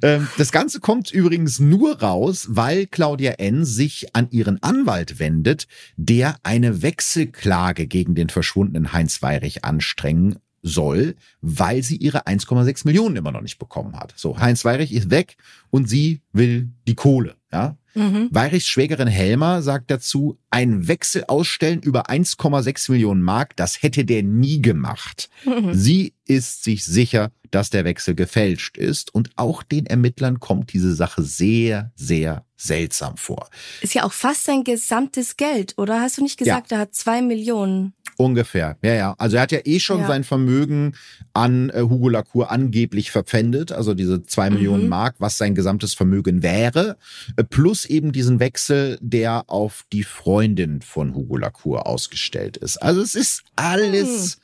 Ähm, das Ganze kommt übrigens nur raus, weil Claudia N. sich an ihren Anwalt wendet, der eine Wechselklage gegen den verschwundenen Heinz Weirich anstrengen soll, weil sie ihre 1,6 Millionen immer noch nicht bekommen hat. So, Heinz Weirich ist weg und sie will die Kohle. Ja, Mhm. Weirichs Schwägerin Helmer sagt dazu, ein Wechsel ausstellen über 1,6 Millionen Mark, das hätte der nie gemacht. Mhm. Sie ist sich sicher, dass der Wechsel gefälscht ist und auch den Ermittlern kommt diese Sache sehr, sehr seltsam vor. Ist ja auch fast sein gesamtes Geld, oder? Hast du nicht gesagt, ja. er hat zwei Millionen? Ungefähr, ja, ja. Also er hat ja eh schon ja. sein Vermögen an äh, Hugo Lacour angeblich verpfändet, also diese zwei mhm. Millionen Mark, was sein gesamtes Vermögen wäre, äh, plus eben diesen Wechsel, der auf die Freundin von Hugo Lacour ausgestellt ist. Also es ist alles mhm.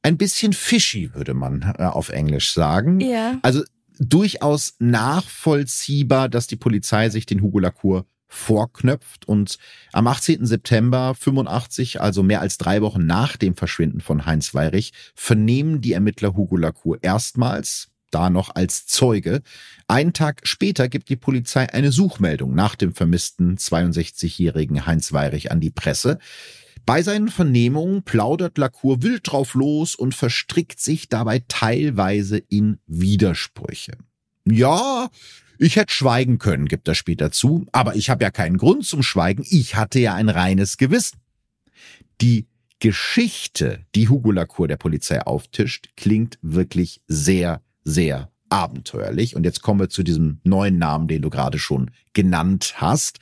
ein bisschen fishy, würde man äh, auf Englisch sagen. Ja. Also durchaus nachvollziehbar, dass die Polizei sich den Hugo Lacour vorknöpft und am 18. September 85, also mehr als drei Wochen nach dem Verschwinden von Heinz Weirich, vernehmen die Ermittler Hugo Lacour erstmals, da noch als Zeuge. Einen Tag später gibt die Polizei eine Suchmeldung nach dem vermissten 62-jährigen Heinz Weirich an die Presse. Bei seinen Vernehmungen plaudert Lacour wild drauf los und verstrickt sich dabei teilweise in Widersprüche. Ja, ich hätte schweigen können, gibt er später zu, aber ich habe ja keinen Grund zum Schweigen, ich hatte ja ein reines Gewissen. Die Geschichte, die Hugo Lacour der Polizei auftischt, klingt wirklich sehr, sehr abenteuerlich. Und jetzt kommen wir zu diesem neuen Namen, den du gerade schon genannt hast.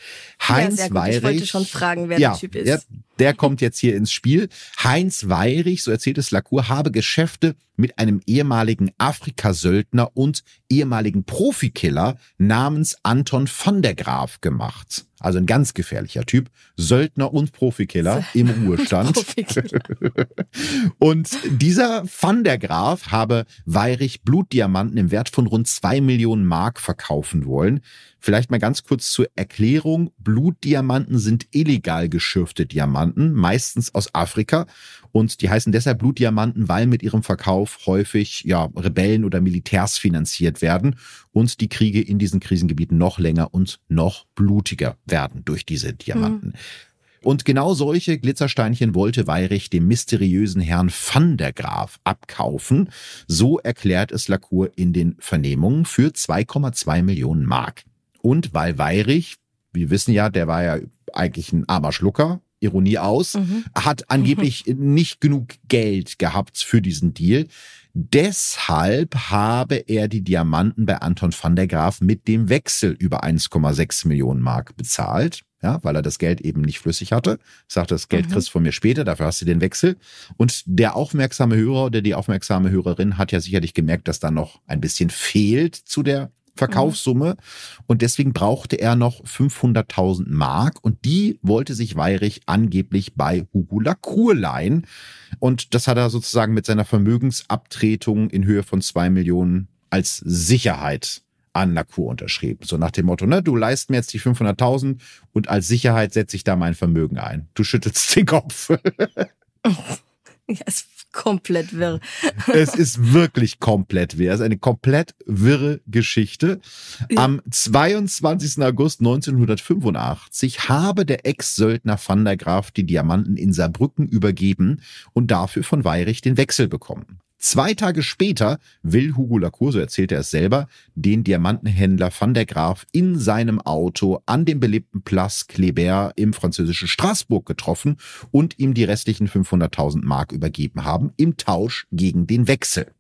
Heinz ja, Weirich. Ich wollte schon fragen, wer ja, der Typ ist. Der, kommt jetzt hier ins Spiel. Heinz Weirich, so erzählt es Lacour, habe Geschäfte mit einem ehemaligen Afrikasöldner und ehemaligen Profikiller namens Anton van der Graaf gemacht. Also ein ganz gefährlicher Typ. Söldner und Profikiller im Ruhestand. und dieser Van der Graaf habe Weirich Blutdiamanten im Wert von rund zwei Millionen Mark verkaufen wollen. Vielleicht mal ganz kurz zur Erklärung. Blutdiamanten sind illegal geschürfte Diamanten, meistens aus Afrika. Und die heißen deshalb Blutdiamanten, weil mit ihrem Verkauf häufig ja, Rebellen oder Militärs finanziert werden und die Kriege in diesen Krisengebieten noch länger und noch blutiger werden durch diese Diamanten. Mhm. Und genau solche Glitzersteinchen wollte Weyrich dem mysteriösen Herrn van der Graaf abkaufen. So erklärt es Lacour in den Vernehmungen für 2,2 Millionen Mark. Und weil Weirich, wir wissen ja, der war ja eigentlich ein armer Schlucker, Ironie aus, mhm. hat angeblich mhm. nicht genug Geld gehabt für diesen Deal. Deshalb habe er die Diamanten bei Anton van der Graaf mit dem Wechsel über 1,6 Millionen Mark bezahlt. Ja, weil er das Geld eben nicht flüssig hatte. Sagt, das Geld mhm. kriegst du von mir später, dafür hast du den Wechsel. Und der aufmerksame Hörer oder die aufmerksame Hörerin hat ja sicherlich gemerkt, dass da noch ein bisschen fehlt zu der Verkaufssumme. Und deswegen brauchte er noch 500.000 Mark und die wollte sich Weirich angeblich bei Hugo Lacour leihen. Und das hat er sozusagen mit seiner Vermögensabtretung in Höhe von zwei Millionen als Sicherheit an Lacour unterschrieben. So nach dem Motto, ne, du leist mir jetzt die 500.000 und als Sicherheit setze ich da mein Vermögen ein. Du schüttelst den Kopf. ja, es komplett wirr. es ist wirklich komplett wirr. Es ist eine komplett wirre Geschichte. Ja. Am 22. August 1985 habe der Ex-Söldner Van der Graaf die Diamanten in Saarbrücken übergeben und dafür von Weyrich den Wechsel bekommen. Zwei Tage später will Hugo Lacour, so erzählt er es selber, den Diamantenhändler van der Graaf in seinem Auto an dem belebten Place Kléber im französischen Straßburg getroffen und ihm die restlichen 500.000 Mark übergeben haben im Tausch gegen den Wechsel.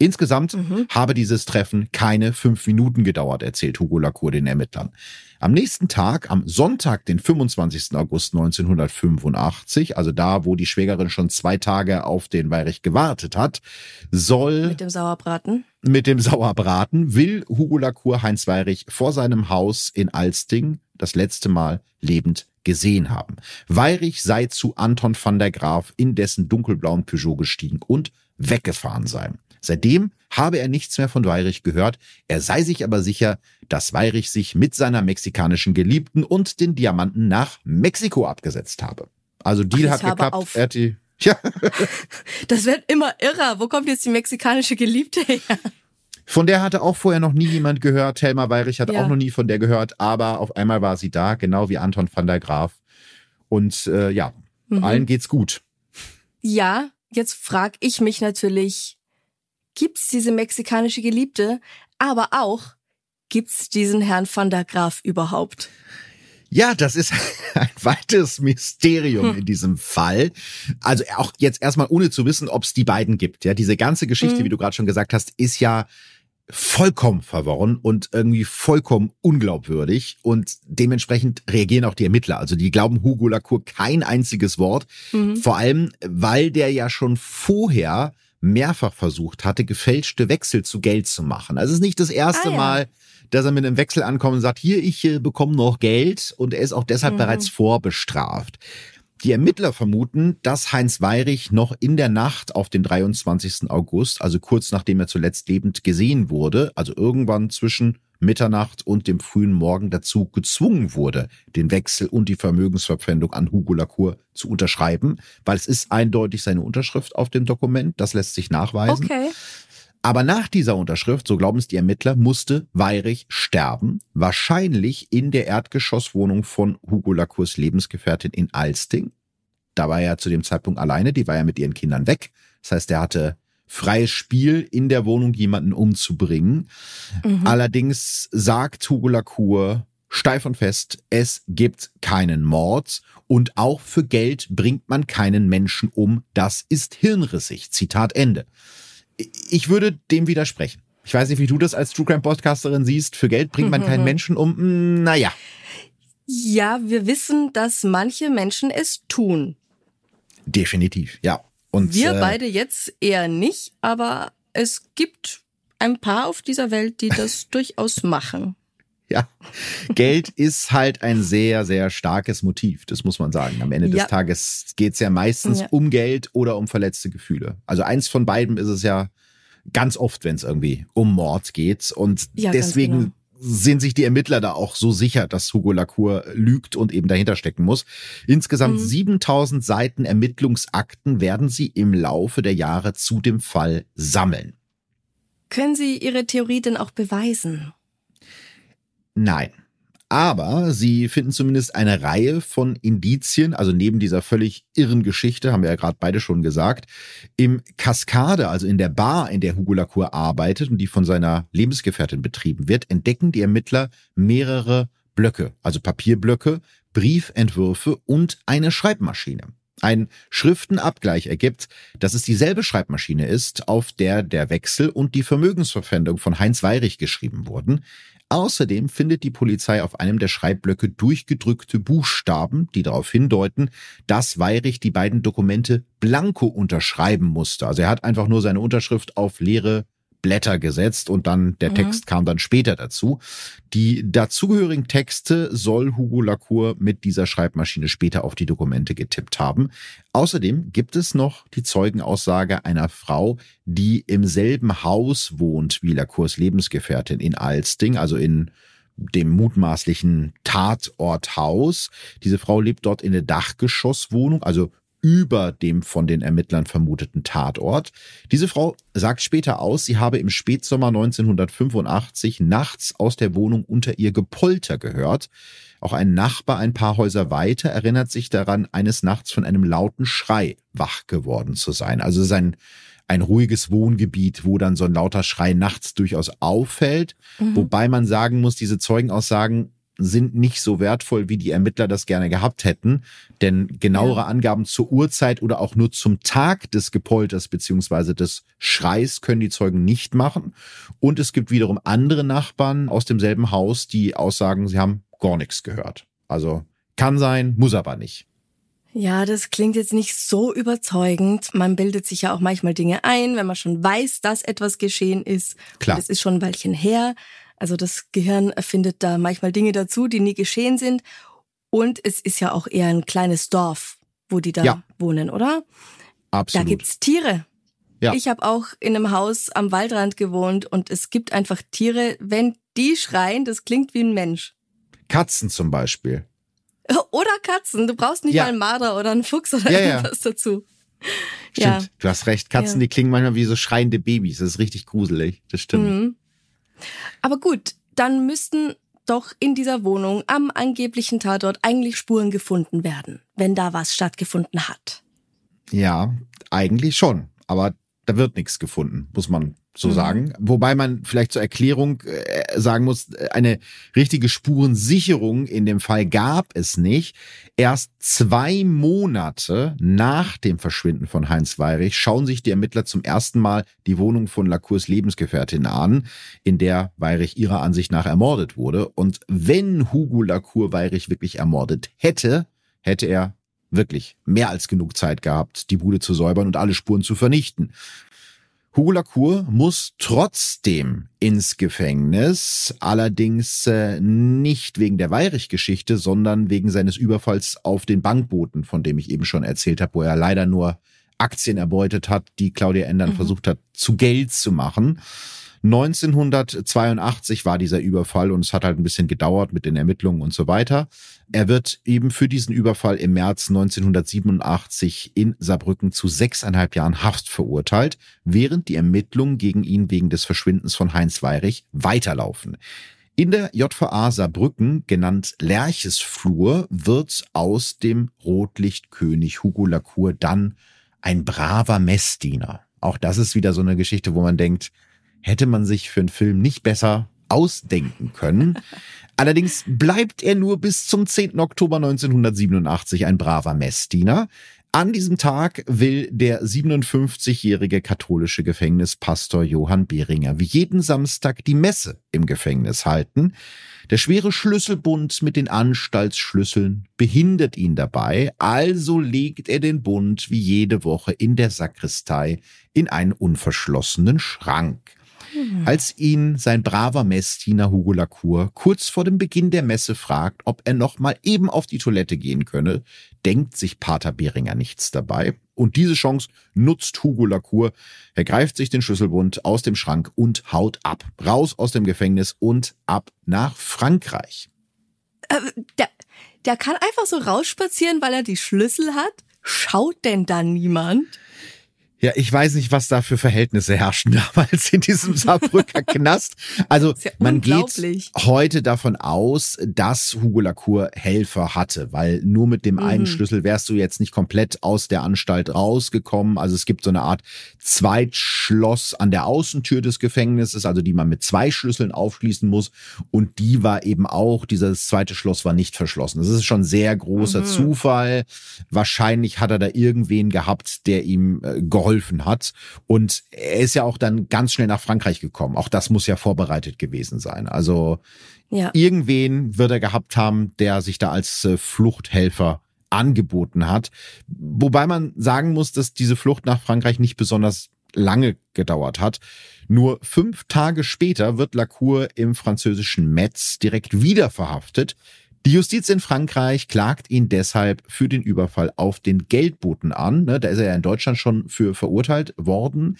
Insgesamt mhm. habe dieses Treffen keine fünf Minuten gedauert, erzählt Hugo Lacour den Ermittlern. Am nächsten Tag, am Sonntag, den 25. August 1985, also da, wo die Schwägerin schon zwei Tage auf den Weirich gewartet hat, soll... Mit dem Sauerbraten? Mit dem Sauerbraten will Hugo Lacour Heinz Weirich vor seinem Haus in Alsting das letzte Mal lebend gesehen haben. Weirich sei zu Anton van der Graaf in dessen dunkelblauen Peugeot gestiegen und weggefahren sein. Seitdem habe er nichts mehr von Weirich gehört. Er sei sich aber sicher, dass Weirich sich mit seiner mexikanischen Geliebten und den Diamanten nach Mexiko abgesetzt habe. Also Deal Ach, hat geklappt. Auf. Die, ja. Das wird immer irrer. Wo kommt jetzt die mexikanische Geliebte her? Von der hatte auch vorher noch nie jemand gehört. Helma Weirich hat ja. auch noch nie von der gehört, aber auf einmal war sie da, genau wie Anton van der Graaf. Und äh, ja, mhm. allen geht's gut. Ja, jetzt frag ich mich natürlich, gibt's diese mexikanische Geliebte, aber auch gibt's diesen Herrn van der Graaf überhaupt? Ja, das ist ein weites Mysterium hm. in diesem Fall. Also auch jetzt erstmal ohne zu wissen, ob es die beiden gibt. Ja, diese ganze Geschichte, hm. wie du gerade schon gesagt hast, ist ja vollkommen verworren und irgendwie vollkommen unglaubwürdig und dementsprechend reagieren auch die Ermittler. Also die glauben Hugo Lacour kein einziges Wort. Mhm. Vor allem, weil der ja schon vorher mehrfach versucht hatte, gefälschte Wechsel zu Geld zu machen. Also es ist nicht das erste ah, ja. Mal, dass er mit einem Wechsel ankommt und sagt, hier, ich äh, bekomme noch Geld und er ist auch deshalb mhm. bereits vorbestraft. Die Ermittler vermuten, dass Heinz Weirich noch in der Nacht auf den 23. August, also kurz nachdem er zuletzt lebend gesehen wurde, also irgendwann zwischen Mitternacht und dem frühen Morgen dazu gezwungen wurde, den Wechsel und die Vermögensverpfändung an Hugo Lacour zu unterschreiben, weil es ist eindeutig seine Unterschrift auf dem Dokument, das lässt sich nachweisen. Okay. Aber nach dieser Unterschrift, so glauben es die Ermittler, musste Weirich sterben, wahrscheinlich in der Erdgeschosswohnung von Hugo Lacours Lebensgefährtin in Alsting. Da war er zu dem Zeitpunkt alleine, die war ja mit ihren Kindern weg. Das heißt, er hatte freies Spiel, in der Wohnung jemanden umzubringen. Mhm. Allerdings sagt Hugo Lacour steif und fest, es gibt keinen Mord und auch für Geld bringt man keinen Menschen um. Das ist hirnrissig. Zitat Ende. Ich würde dem widersprechen. Ich weiß nicht, wie du das als True Crime Podcasterin siehst. Für Geld bringt man keinen Menschen um. Hm, naja. Ja, wir wissen, dass manche Menschen es tun. Definitiv, ja. Und, Wir äh, beide jetzt eher nicht, aber es gibt ein paar auf dieser Welt, die das durchaus machen. Ja, Geld ist halt ein sehr, sehr starkes Motiv, das muss man sagen. Am Ende ja. des Tages geht es ja meistens ja. um Geld oder um verletzte Gefühle. Also eins von beiden ist es ja ganz oft, wenn es irgendwie um Mord geht. Und ja, deswegen genau sind sich die Ermittler da auch so sicher, dass Hugo Lacour lügt und eben dahinter stecken muss. Insgesamt mhm. 7000 Seiten Ermittlungsakten werden sie im Laufe der Jahre zu dem Fall sammeln. Können Sie Ihre Theorie denn auch beweisen? Nein. Aber sie finden zumindest eine Reihe von Indizien, also neben dieser völlig irren Geschichte, haben wir ja gerade beide schon gesagt, im Kaskade, also in der Bar, in der Hugo Lacour arbeitet und die von seiner Lebensgefährtin betrieben wird, entdecken die Ermittler mehrere Blöcke, also Papierblöcke, Briefentwürfe und eine Schreibmaschine. Ein Schriftenabgleich ergibt, dass es dieselbe Schreibmaschine ist, auf der der Wechsel und die Vermögensverpfändung von Heinz Weirich geschrieben wurden. Außerdem findet die Polizei auf einem der Schreibblöcke durchgedrückte Buchstaben, die darauf hindeuten, dass Weirich die beiden Dokumente blanko unterschreiben musste. Also er hat einfach nur seine Unterschrift auf leere Blätter gesetzt und dann der mhm. Text kam dann später dazu. Die dazugehörigen Texte soll Hugo Lacour mit dieser Schreibmaschine später auf die Dokumente getippt haben. Außerdem gibt es noch die Zeugenaussage einer Frau, die im selben Haus wohnt wie Lacours Lebensgefährtin in Alsting, also in dem mutmaßlichen Tatorthaus. Diese Frau lebt dort in der Dachgeschosswohnung, also über dem von den Ermittlern vermuteten Tatort. Diese Frau sagt später aus, sie habe im Spätsommer 1985 nachts aus der Wohnung unter ihr Gepolter gehört. Auch ein Nachbar ein paar Häuser weiter erinnert sich daran, eines Nachts von einem lauten Schrei wach geworden zu sein. Also sein ein ruhiges Wohngebiet, wo dann so ein lauter Schrei nachts durchaus auffällt. Mhm. Wobei man sagen muss, diese Zeugenaussagen sind nicht so wertvoll, wie die Ermittler das gerne gehabt hätten. Denn genauere ja. Angaben zur Uhrzeit oder auch nur zum Tag des Gepolters beziehungsweise des Schreis können die Zeugen nicht machen. Und es gibt wiederum andere Nachbarn aus demselben Haus, die aussagen, sie haben gar nichts gehört. Also kann sein, muss aber nicht. Ja, das klingt jetzt nicht so überzeugend. Man bildet sich ja auch manchmal Dinge ein, wenn man schon weiß, dass etwas geschehen ist. Klar. Und es ist schon ein Weilchen her. Also das Gehirn erfindet da manchmal Dinge dazu, die nie geschehen sind. Und es ist ja auch eher ein kleines Dorf, wo die da ja. wohnen, oder? Absolut. Da gibt's Tiere. Ja. Ich habe auch in einem Haus am Waldrand gewohnt und es gibt einfach Tiere, wenn die schreien, das klingt wie ein Mensch. Katzen zum Beispiel. Oder Katzen. Du brauchst nicht ja. mal einen Marder oder einen Fuchs oder ja, irgendwas ja. dazu. Stimmt, ja. du hast recht. Katzen, die klingen manchmal wie so schreiende Babys. Das ist richtig gruselig. Das stimmt. Mhm. Aber gut, dann müssten doch in dieser Wohnung am angeblichen Tatort eigentlich Spuren gefunden werden, wenn da was stattgefunden hat. Ja, eigentlich schon. Aber da wird nichts gefunden, muss man so mhm. sagen. Wobei man vielleicht zur Erklärung äh, sagen muss, eine richtige Spurensicherung in dem Fall gab es nicht. Erst zwei Monate nach dem Verschwinden von Heinz Weirich schauen sich die Ermittler zum ersten Mal die Wohnung von Lacours Lebensgefährtin an, in der Weirich ihrer Ansicht nach ermordet wurde. Und wenn Hugo Lacour Weirich wirklich ermordet hätte, hätte er wirklich mehr als genug Zeit gehabt, die Bude zu säubern und alle Spuren zu vernichten. Hugo Lacour muss trotzdem ins Gefängnis, allerdings äh, nicht wegen der Weirich-Geschichte, sondern wegen seines Überfalls auf den Bankboten, von dem ich eben schon erzählt habe, wo er leider nur Aktien erbeutet hat, die Claudia Endern mhm. versucht hat, zu Geld zu machen. 1982 war dieser Überfall und es hat halt ein bisschen gedauert mit den Ermittlungen und so weiter. Er wird eben für diesen Überfall im März 1987 in Saarbrücken zu sechseinhalb Jahren Haft verurteilt, während die Ermittlungen gegen ihn wegen des Verschwindens von Heinz Weirich weiterlaufen. In der JVA Saarbrücken, genannt Lerchesflur, wird aus dem Rotlichtkönig Hugo Lacour dann ein braver Messdiener. Auch das ist wieder so eine Geschichte, wo man denkt, hätte man sich für einen Film nicht besser ausdenken können. Allerdings bleibt er nur bis zum 10. Oktober 1987 ein braver Messdiener. An diesem Tag will der 57-jährige katholische Gefängnispastor Johann Behringer wie jeden Samstag die Messe im Gefängnis halten. Der schwere Schlüsselbund mit den Anstaltsschlüsseln behindert ihn dabei, also legt er den Bund wie jede Woche in der Sakristei in einen unverschlossenen Schrank. Als ihn sein braver Messdiener Hugo Lacour kurz vor dem Beginn der Messe fragt, ob er noch mal eben auf die Toilette gehen könne, denkt sich Pater Behringer nichts dabei. Und diese Chance nutzt Hugo Lacour. Er greift sich den Schlüsselbund aus dem Schrank und haut ab. Raus aus dem Gefängnis und ab nach Frankreich. Äh, der, der kann einfach so rausspazieren, weil er die Schlüssel hat? Schaut denn da niemand? Ja, ich weiß nicht, was da für Verhältnisse herrschen damals in diesem Saarbrücker Knast. Also ja man geht heute davon aus, dass Hugo Lacour Helfer hatte, weil nur mit dem mhm. einen Schlüssel wärst du jetzt nicht komplett aus der Anstalt rausgekommen. Also es gibt so eine Art Zweitschloss an der Außentür des Gefängnisses, also die man mit zwei Schlüsseln aufschließen muss. Und die war eben auch, dieses zweite Schloss war nicht verschlossen. Das ist schon sehr großer mhm. Zufall. Wahrscheinlich hat er da irgendwen gehabt, der ihm äh, geholfen geholfen hat. Und er ist ja auch dann ganz schnell nach Frankreich gekommen. Auch das muss ja vorbereitet gewesen sein. Also ja. irgendwen wird er gehabt haben, der sich da als äh, Fluchthelfer angeboten hat. Wobei man sagen muss, dass diese Flucht nach Frankreich nicht besonders lange gedauert hat. Nur fünf Tage später wird Lacour im französischen Metz direkt wieder verhaftet. Die Justiz in Frankreich klagt ihn deshalb für den Überfall auf den Geldboten an. Ne, da ist er ja in Deutschland schon für verurteilt worden.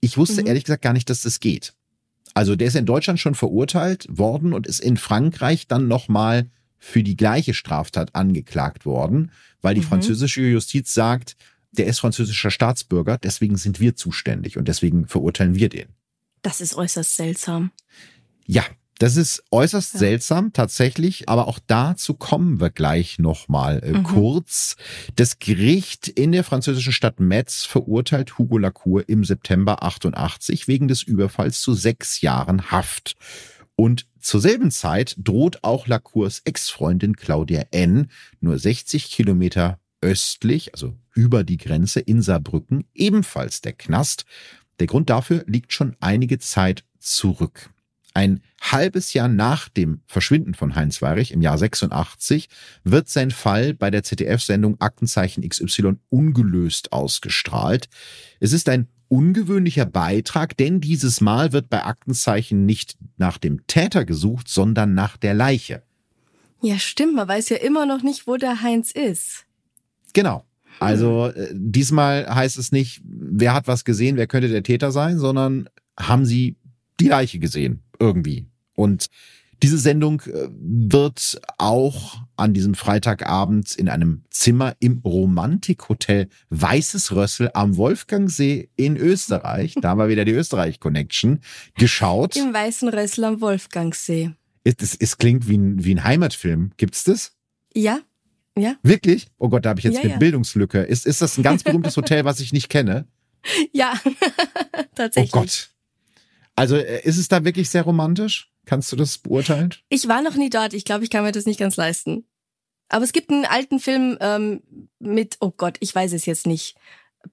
Ich wusste mhm. ehrlich gesagt gar nicht, dass das geht. Also der ist in Deutschland schon verurteilt worden und ist in Frankreich dann nochmal für die gleiche Straftat angeklagt worden, weil die mhm. französische Justiz sagt, der ist französischer Staatsbürger, deswegen sind wir zuständig und deswegen verurteilen wir den. Das ist äußerst seltsam. Ja, Das ist äußerst ja. seltsam, tatsächlich, aber auch dazu kommen wir gleich nochmal äh, mhm. kurz. Das Gericht in der französischen Stadt Metz verurteilt Hugo Lacour im September 88 wegen des Überfalls zu sechs Jahren Haft. Und zur selben Zeit droht auch Lacours Ex-Freundin Claudia N. nur 60 Kilometer östlich, also über die Grenze in Saarbrücken, ebenfalls der Knast. Der Grund dafür liegt schon einige Zeit zurück. Ein halbes Jahr nach dem Verschwinden von Heinz Weirich im Jahr 86 wird sein Fall bei der ZDF-Sendung Aktenzeichen XY ungelöst ausgestrahlt. Es ist ein ungewöhnlicher Beitrag, denn dieses Mal wird bei Aktenzeichen nicht nach dem Täter gesucht, sondern nach der Leiche. Ja, stimmt, man weiß ja immer noch nicht, wo der Heinz ist. Genau. Also äh, diesmal heißt es nicht, wer hat was gesehen, wer könnte der Täter sein, sondern haben sie die Leiche gesehen irgendwie. Und diese Sendung äh, wird auch an diesem Freitagabend in einem Zimmer im Romantikhotel Weißes Rössel am Wolfgangsee in Österreich, da haben wir wieder die Österreich-Connection, geschaut. Im Weißen Rössel am Wolfgangsee. Es, es, es klingt wie ein, wie ein Heimatfilm. Gibt's das? Ja, ja. Wirklich? Oh Gott, da habe ich jetzt ja, eine ja. Bildungslücke. Ist, ist das ein ganz berühmtes Hotel, was ich nicht kenne? Ja, tatsächlich. Oh Gott. Also äh, ist es da wirklich sehr romantisch? Kannst du das beurteilen? Ich war noch nie dort. Ich glaube, ich kann mir das nicht ganz leisten. Aber es gibt einen alten Film ähm, mit, oh Gott, ich weiß es jetzt nicht.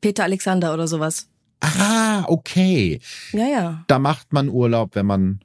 Peter Alexander oder sowas. Ah, okay. Ja, ja. Da macht man Urlaub, wenn man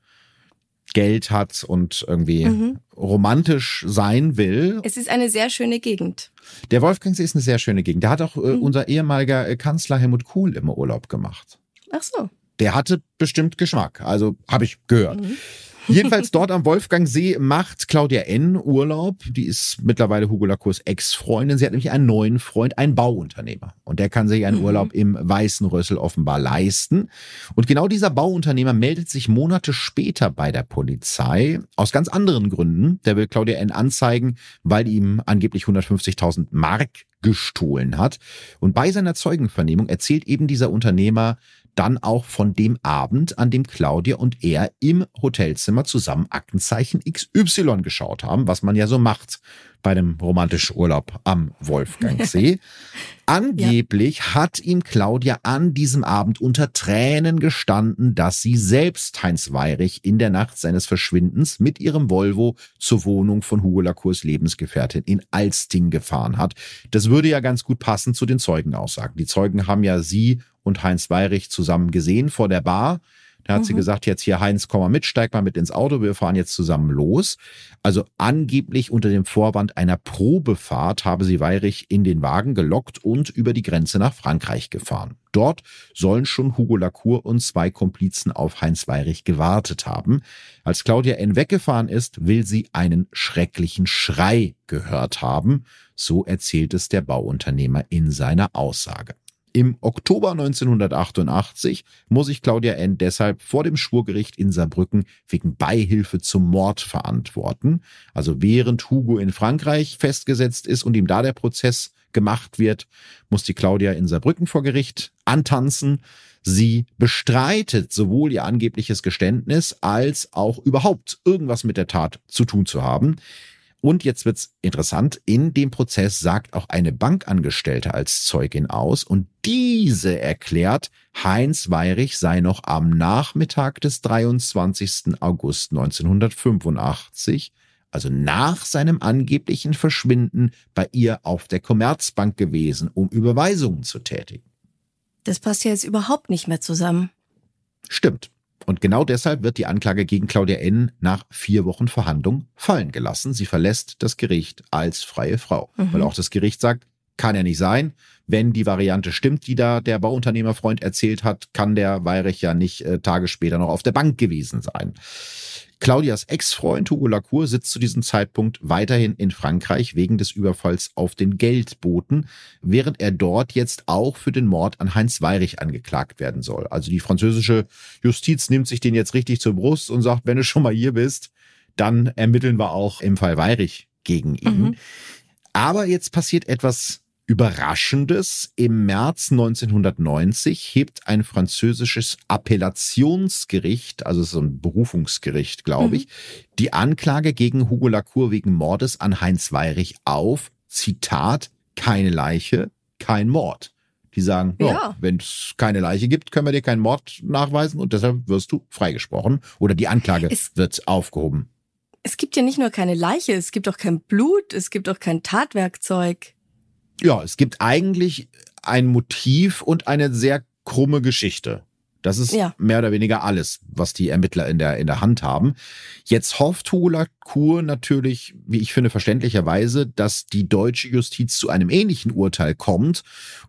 Geld hat und irgendwie mhm. romantisch sein will. Es ist eine sehr schöne Gegend. Der Wolfgangsee ist eine sehr schöne Gegend. Da hat auch äh, mhm. unser ehemaliger äh, Kanzler Helmut Kohl immer Urlaub gemacht. Ach so der hatte bestimmt Geschmack. Also habe ich gehört. Mhm. Jedenfalls dort am Wolfgangsee macht Claudia N. Urlaub. Die ist mittlerweile Hugo Lacours Ex-Freundin. Sie hat nämlich einen neuen Freund, einen Bauunternehmer. Und der kann sich einen mhm. Urlaub im Weißen Rössel offenbar leisten. Und genau dieser Bauunternehmer meldet sich Monate später bei der Polizei. Aus ganz anderen Gründen. Der will Claudia N. anzeigen, weil ihm angeblich 150.000 Mark gestohlen hat. Und bei seiner Zeugenvernehmung erzählt eben dieser Unternehmer, dann auch von dem Abend, an dem Claudia und er im Hotelzimmer zusammen Aktenzeichen XY geschaut haben, was man ja so macht bei dem romantischen Urlaub am Wolfgangsee. Angeblich ja. hat ihm Claudia an diesem Abend unter Tränen gestanden, dass sie selbst Heinz Weirich in der Nacht seines Verschwindens mit ihrem Volvo zur Wohnung von Hugo Lacours Lebensgefährtin in Alsting gefahren hat. Das würde ja ganz gut passen zu den Zeugenaussagen. Die Zeugen haben ja sie und Heinz Weirich zusammen gesehen vor der Bar. Da hat mhm. sie gesagt, jetzt hier Heinz, komm mal mit, steig mal mit ins Auto, wir fahren jetzt zusammen los. Also angeblich unter dem Vorwand einer Probefahrt habe sie Weirich in den Wagen gelockt und über die Grenze nach Frankreich gefahren. Dort sollen schon Hugo Lacour und zwei Komplizen auf Heinz Weirich gewartet haben. Als Claudia N. weggefahren ist, will sie einen schrecklichen Schrei gehört haben. So erzählt es der Bauunternehmer in seiner Aussage. Im Oktober 1988 muss sich Claudia N. deshalb vor dem Schwurgericht in Saarbrücken wegen Beihilfe zum Mord verantworten. Also während Hugo in Frankreich festgesetzt ist und ihm da der Prozess gemacht wird, muss die Claudia in Saarbrücken vor Gericht antanzen. Sie bestreitet sowohl ihr angebliches Geständnis als auch überhaupt irgendwas mit der Tat zu tun zu haben. Und jetzt wird's interessant. In dem Prozess sagt auch eine Bankangestellte als Zeugin aus und diese erklärt, Heinz Weirich sei noch am Nachmittag des 23. August 1985 also nach seinem angeblichen Verschwinden, bei ihr auf der Commerzbank gewesen, um Überweisungen zu tätigen. Das passt ja jetzt überhaupt nicht mehr zusammen. Stimmt. Und genau deshalb wird die Anklage gegen Claudia N. nach vier Wochen Verhandlung fallen gelassen. Sie verlässt das Gericht als freie Frau, mhm. weil auch das Gericht sagt, kann ja nicht sein. Wenn die Variante stimmt, die da der Bauunternehmerfreund erzählt hat, kann der Weirich ja nicht äh, Tage später noch auf der Bank gewesen sein. Claudias Ex-Freund Hugo Lacour sitzt zu diesem Zeitpunkt weiterhin in Frankreich wegen des Überfalls auf den Geldboten, während er dort jetzt auch für den Mord an Heinz Weirich angeklagt werden soll. Also die französische Justiz nimmt sich den jetzt richtig zur Brust und sagt, wenn du schon mal hier bist, dann ermitteln wir auch im Fall Weirich gegen ihn. Mhm. Aber jetzt passiert etwas Überraschendes, im März 1990 hebt ein französisches Appellationsgericht, also so ein Berufungsgericht, glaube ich, mhm. die Anklage gegen Hugo Lacour wegen Mordes an Heinz Weirich auf, Zitat, keine Leiche, kein Mord. Die sagen, ja. wenn es keine Leiche gibt, können wir dir keinen Mord nachweisen und deshalb wirst du freigesprochen oder die Anklage es, wird aufgehoben. Es gibt ja nicht nur keine Leiche, es gibt auch kein Blut, es gibt auch kein Tatwerkzeug. Ja, es gibt eigentlich ein Motiv und eine sehr krumme Geschichte. Das ist ja. mehr oder weniger alles, was die Ermittler in der, in der Hand haben. Jetzt hofft Hula Kur natürlich, wie ich finde, verständlicherweise, dass die deutsche Justiz zu einem ähnlichen Urteil kommt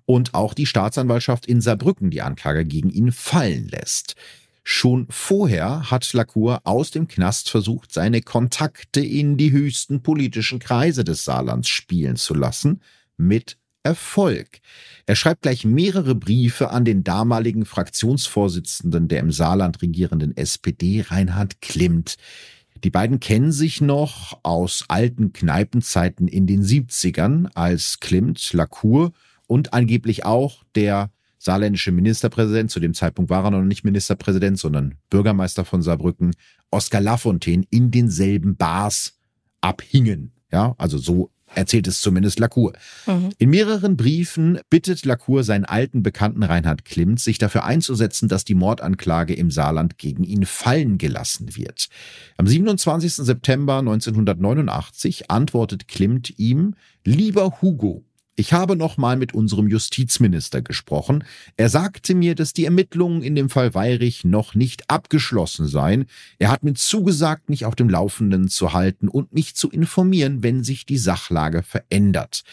und auch die Staatsanwaltschaft in Saarbrücken die Anklage gegen ihn fallen lässt. Schon vorher hat Lacour aus dem Knast versucht, seine Kontakte in die höchsten politischen Kreise des Saarlands spielen zu lassen, mit Erfolg. Er schreibt gleich mehrere Briefe an den damaligen Fraktionsvorsitzenden der im Saarland regierenden SPD, Reinhard Klimt. Die beiden kennen sich noch aus alten Kneipenzeiten in den 70ern, als Klimt, Lacour und angeblich auch der saarländische Ministerpräsident, zu dem Zeitpunkt war er noch nicht Ministerpräsident, sondern Bürgermeister von Saarbrücken, Oskar Lafontaine, in denselben Bars abhingen. Ja, also so erzählt es zumindest Lacour. Mhm. In mehreren Briefen bittet Lacour seinen alten Bekannten Reinhard Klimt, sich dafür einzusetzen, dass die Mordanklage im Saarland gegen ihn fallen gelassen wird. Am 27. September 1989 antwortet Klimt ihm, lieber Hugo, ich habe noch mal mit unserem Justizminister gesprochen. Er sagte mir, dass die Ermittlungen in dem Fall Weirich noch nicht abgeschlossen seien. Er hat mir zugesagt, mich auf dem Laufenden zu halten und mich zu informieren, wenn sich die Sachlage verändert.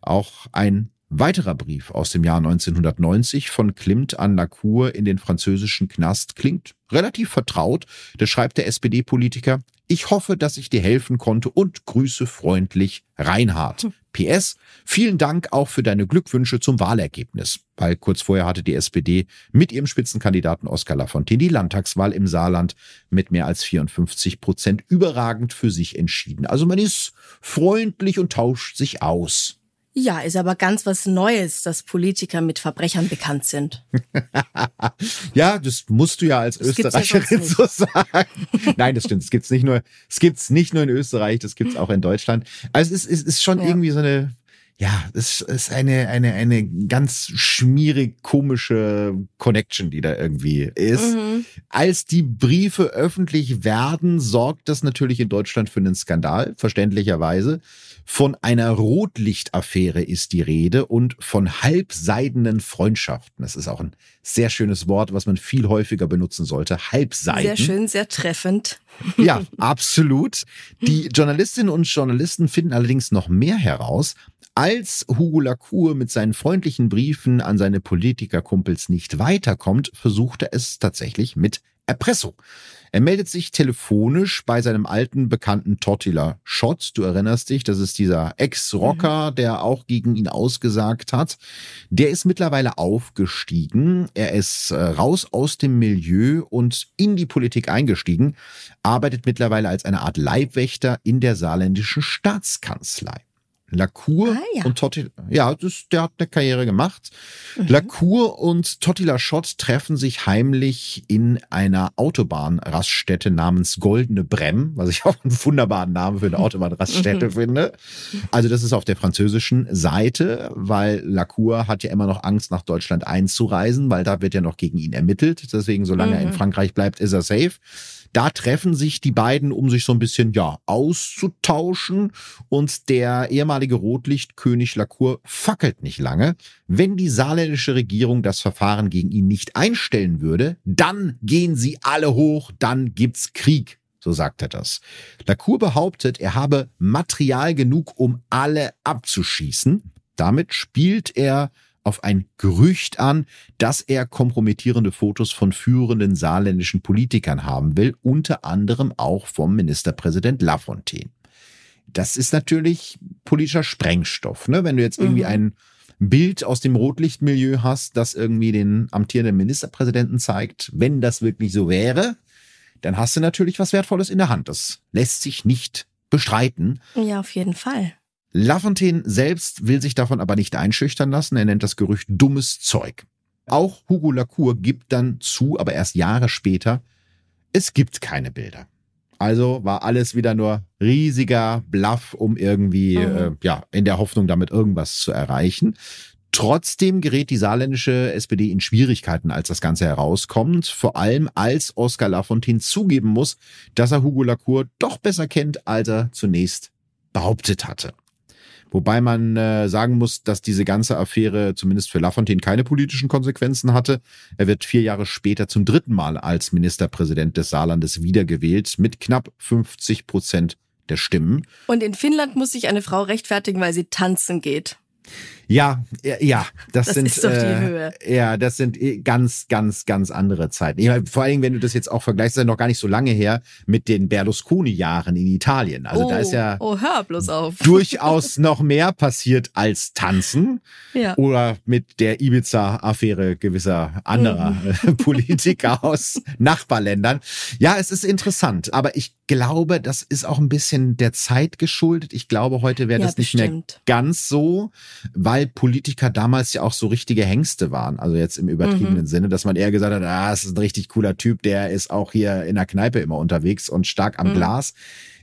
Auch ein weiterer Brief aus dem Jahr 1990 von Klimt an Lacour in den französischen Knast klingt relativ vertraut. Da schreibt der SPD-Politiker, ich hoffe, dass ich dir helfen konnte und grüße freundlich Reinhard. PS, vielen Dank auch für deine Glückwünsche zum Wahlergebnis, weil kurz vorher hatte die SPD mit ihrem Spitzenkandidaten Oskar Lafontaine die Landtagswahl im Saarland mit mehr als 54 Prozent überragend für sich entschieden. Also man ist freundlich und tauscht sich aus. Ja, ist aber ganz was Neues, dass Politiker mit Verbrechern bekannt sind. ja, das musst du ja als das Österreicherin ja so sagen. Nein, das stimmt. Es gibt's nicht nur, es gibt's nicht nur in Österreich, das gibt's auch in Deutschland. Also es ist, es ist schon ja. irgendwie so eine, ja, es ist eine, eine, eine ganz schmierig komische Connection, die da irgendwie ist. Mhm. Als die Briefe öffentlich werden, sorgt das natürlich in Deutschland für einen Skandal, verständlicherweise. Von einer Rotlichtaffäre ist die Rede und von halbseidenen Freundschaften. Das ist auch ein sehr schönes Wort, was man viel häufiger benutzen sollte. Halbseiden. Sehr schön, sehr treffend. Ja, absolut. Die Journalistinnen und Journalisten finden allerdings noch mehr heraus. Als Hugo Lacour mit seinen freundlichen Briefen an seine Politikerkumpels nicht weiterkommt, versucht er es tatsächlich mit Erpressung. Er meldet sich telefonisch bei seinem alten Bekannten Tortilla Schott. Du erinnerst dich, das ist dieser Ex-Rocker, mhm. der auch gegen ihn ausgesagt hat. Der ist mittlerweile aufgestiegen. Er ist äh, raus aus dem Milieu und in die Politik eingestiegen, arbeitet mittlerweile als eine Art Leibwächter in der saarländischen Staatskanzlei. Lacour ah, ja. und Totti, ja, das, der hat eine Karriere gemacht. Mhm. Lacour und Totti Laschott treffen sich heimlich in einer Autobahnraststätte namens Goldene Brem, was ich auch einen wunderbaren Namen für eine Autobahnraststätte mhm. finde. Also das ist auf der französischen Seite, weil Lacour hat ja immer noch Angst, nach Deutschland einzureisen, weil da wird ja noch gegen ihn ermittelt. Deswegen, solange mhm. er in mhm. Frankreich bleibt, ist er safe. Da treffen sich die beiden, um sich so ein bisschen, ja, auszutauschen. Und der ehemalige Rotlichtkönig Lacour fackelt nicht lange. Wenn die saarländische Regierung das Verfahren gegen ihn nicht einstellen würde, dann gehen sie alle hoch, dann gibt's Krieg. So sagt er das. Lacour behauptet, er habe Material genug, um alle abzuschießen. Damit spielt er auf ein Gerücht an, dass er kompromittierende Fotos von führenden saarländischen Politikern haben will, unter anderem auch vom Ministerpräsident Lafontaine. Das ist natürlich politischer Sprengstoff. Ne? Wenn du jetzt irgendwie mhm. ein Bild aus dem Rotlichtmilieu hast, das irgendwie den amtierenden Ministerpräsidenten zeigt, wenn das wirklich so wäre, dann hast du natürlich was Wertvolles in der Hand. Das lässt sich nicht bestreiten. Ja, auf jeden Fall. Lafontaine selbst will sich davon aber nicht einschüchtern lassen. Er nennt das Gerücht dummes Zeug. Auch Hugo Lacour gibt dann zu, aber erst Jahre später, es gibt keine Bilder. Also war alles wieder nur riesiger Bluff, um irgendwie, mhm. äh, ja, in der Hoffnung, damit irgendwas zu erreichen. Trotzdem gerät die saarländische SPD in Schwierigkeiten, als das Ganze herauskommt. Vor allem, als Oskar Lafontaine zugeben muss, dass er Hugo Lacour doch besser kennt, als er zunächst behauptet hatte. Wobei man äh, sagen muss, dass diese ganze Affäre zumindest für Lafontaine keine politischen Konsequenzen hatte. Er wird vier Jahre später zum dritten Mal als Ministerpräsident des Saarlandes wiedergewählt mit knapp 50 Prozent der Stimmen. Und in Finnland muss sich eine Frau rechtfertigen, weil sie tanzen geht. Ja, ja, das, das sind ist doch die äh, Höhe. ja, das sind äh, ganz, ganz, ganz andere Zeiten. Ich meine, vor allen Dingen, wenn du das jetzt auch vergleichst, ist ja noch gar nicht so lange her mit den Berlusconi-Jahren in Italien. Also oh, da ist ja oh, hör bloß auf. durchaus noch mehr passiert als tanzen Ja. oder mit der Ibiza-Affäre gewisser anderer Mhm. Politiker aus Nachbarländern. Ja, es ist interessant, aber ich glaube, das ist auch ein bisschen der Zeit geschuldet. Ich glaube, heute wäre Ja, das nicht mehr bestimmt. ganz so, weil Politiker damals ja auch so richtige Hengste waren. Also jetzt im übertriebenen Mhm. Sinne, dass man eher gesagt hat, ah, das ist ein richtig cooler Typ, der ist auch hier in der Kneipe immer unterwegs und stark am Mhm. Glas.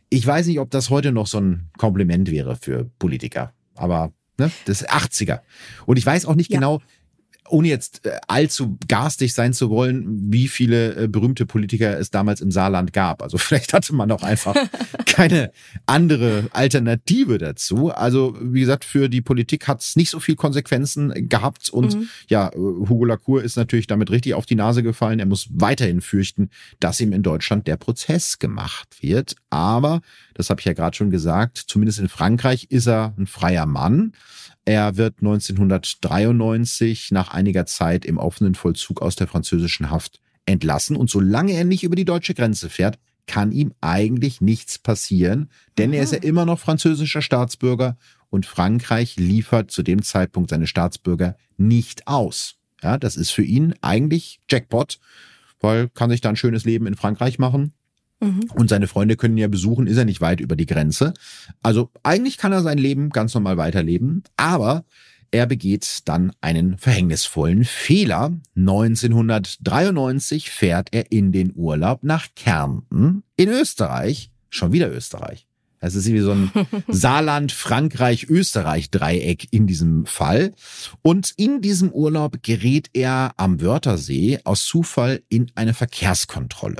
Ich weiß nicht, ob das heute noch so ein Kompliment wäre für Politiker. Aber ne, das ist 80er. Und ich weiß auch nicht Ja. genau, ohne jetzt äh, allzu garstig sein zu wollen, wie viele äh, berühmte Politiker es damals im Saarland gab. Also vielleicht hatte man auch einfach keine andere Alternative dazu. Also wie gesagt, für die Politik hat es nicht so viel Konsequenzen gehabt. Und Mhm. ja, äh, Hugo Lacour ist natürlich damit richtig auf die Nase gefallen. Er muss weiterhin fürchten, dass ihm in Deutschland der Prozess gemacht wird. Aber, das habe ich ja gerade schon gesagt, zumindest in Frankreich ist er ein freier Mann. Er wird 1993 nach einiger Zeit im offenen Vollzug aus der französischen Haft entlassen. Und solange er nicht über die deutsche Grenze fährt, kann ihm eigentlich nichts passieren, denn er ist ja immer noch französischer Staatsbürger und Frankreich liefert zu dem Zeitpunkt seine Staatsbürger nicht aus. Ja, das ist für ihn eigentlich Jackpot, weil kann sich da ein schönes Leben in Frankreich machen. Mhm. Und seine Freunde können ihn ja besuchen, ist er nicht weit über die Grenze. Also eigentlich kann er sein Leben ganz normal weiterleben, aber er begeht dann einen verhängnisvollen Fehler. 1993 fährt er in den Urlaub nach Kärnten in Österreich. Schon wieder Österreich. Das ist wie so ein Saarland, Frankreich, Österreich Dreieck in diesem Fall. Und in diesem Urlaub gerät er am Wörthersee aus Zufall in eine Verkehrskontrolle.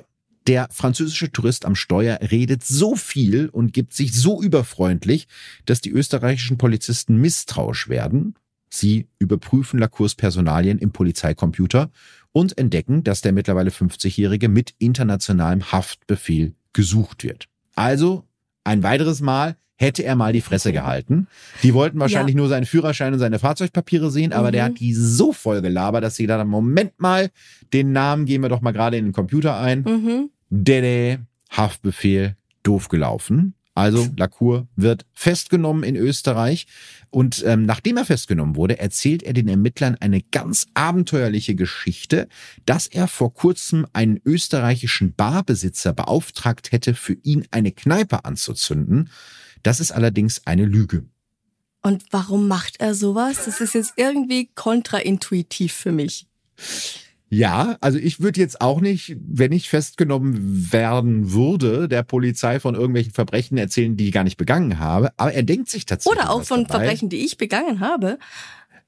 Der französische Tourist am Steuer redet so viel und gibt sich so überfreundlich, dass die österreichischen Polizisten misstrauisch werden. Sie überprüfen Lacours Personalien im Polizeicomputer und entdecken, dass der mittlerweile 50-Jährige mit internationalem Haftbefehl gesucht wird. Also ein weiteres Mal hätte er mal die Fresse gehalten. Die wollten wahrscheinlich nur seinen Führerschein und seine Fahrzeugpapiere sehen, aber Mhm. der hat die so voll gelabert, dass sie haben, Moment mal, den Namen gehen wir doch mal gerade in den Computer ein. Mhm. Dede, Haftbefehl, doof gelaufen. Also Lacour wird festgenommen in Österreich und ähm, nachdem er festgenommen wurde, erzählt er den Ermittlern eine ganz abenteuerliche Geschichte, dass er vor kurzem einen österreichischen Barbesitzer beauftragt hätte, für ihn eine Kneipe anzuzünden. Das ist allerdings eine Lüge. Und warum macht er sowas? Das ist jetzt irgendwie kontraintuitiv für mich. Ja, also ich würde jetzt auch nicht, wenn ich festgenommen werden würde, der Polizei von irgendwelchen Verbrechen erzählen, die ich gar nicht begangen habe. Aber er denkt sich tatsächlich. Oder auch von dabei. Verbrechen, die ich begangen habe.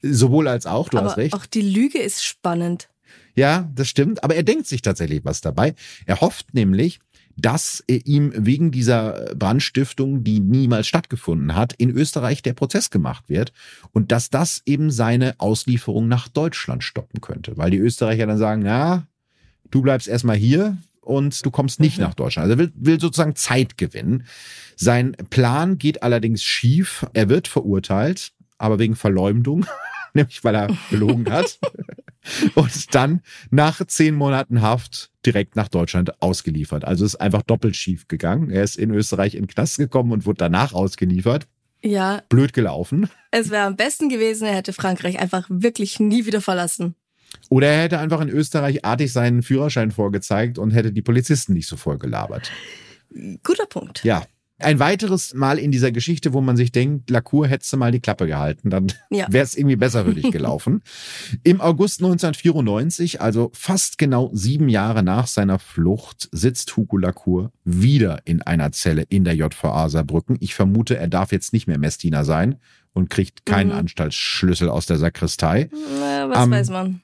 Sowohl als auch, du aber hast recht. auch die Lüge ist spannend. Ja, das stimmt. Aber er denkt sich tatsächlich was dabei. Er hofft nämlich, dass äh, ihm wegen dieser Brandstiftung, die niemals stattgefunden hat, in Österreich der Prozess gemacht wird und dass das eben seine Auslieferung nach Deutschland stoppen könnte. Weil die Österreicher dann sagen, na, du bleibst erstmal hier und du kommst nicht Mhm. nach Deutschland. Also er will, will sozusagen Zeit gewinnen. Sein Plan geht allerdings schief. Er wird verurteilt, aber wegen Verleumdung, nämlich weil er gelogen hat. und dann nach zehn Monaten Haft direkt nach Deutschland ausgeliefert. Also ist einfach doppelt schief gegangen. Er ist in Österreich in den Knast gekommen und wurde danach ausgeliefert. Ja, Blöd gelaufen. es wäre am besten gewesen, er hätte Frankreich einfach wirklich nie wieder verlassen. Oder er hätte einfach in Österreich artig seinen Führerschein vorgezeigt und hätte die Polizisten nicht so voll gelabert. Guter Punkt. Ja, ein weiteres Mal in dieser Geschichte, wo man sich denkt, Lacour hätte mal die Klappe gehalten, dann ja. wäre es irgendwie besser für dich gelaufen. Im August 1994, also fast genau sieben Jahre nach seiner Flucht, sitzt Hugo Lacour wieder in einer Zelle in der JVA Saarbrücken. Ich vermute, er darf jetzt nicht mehr Messdiener sein und kriegt keinen mhm. Anstaltsschlüssel aus der Sakristei. Na, was um, weiß man.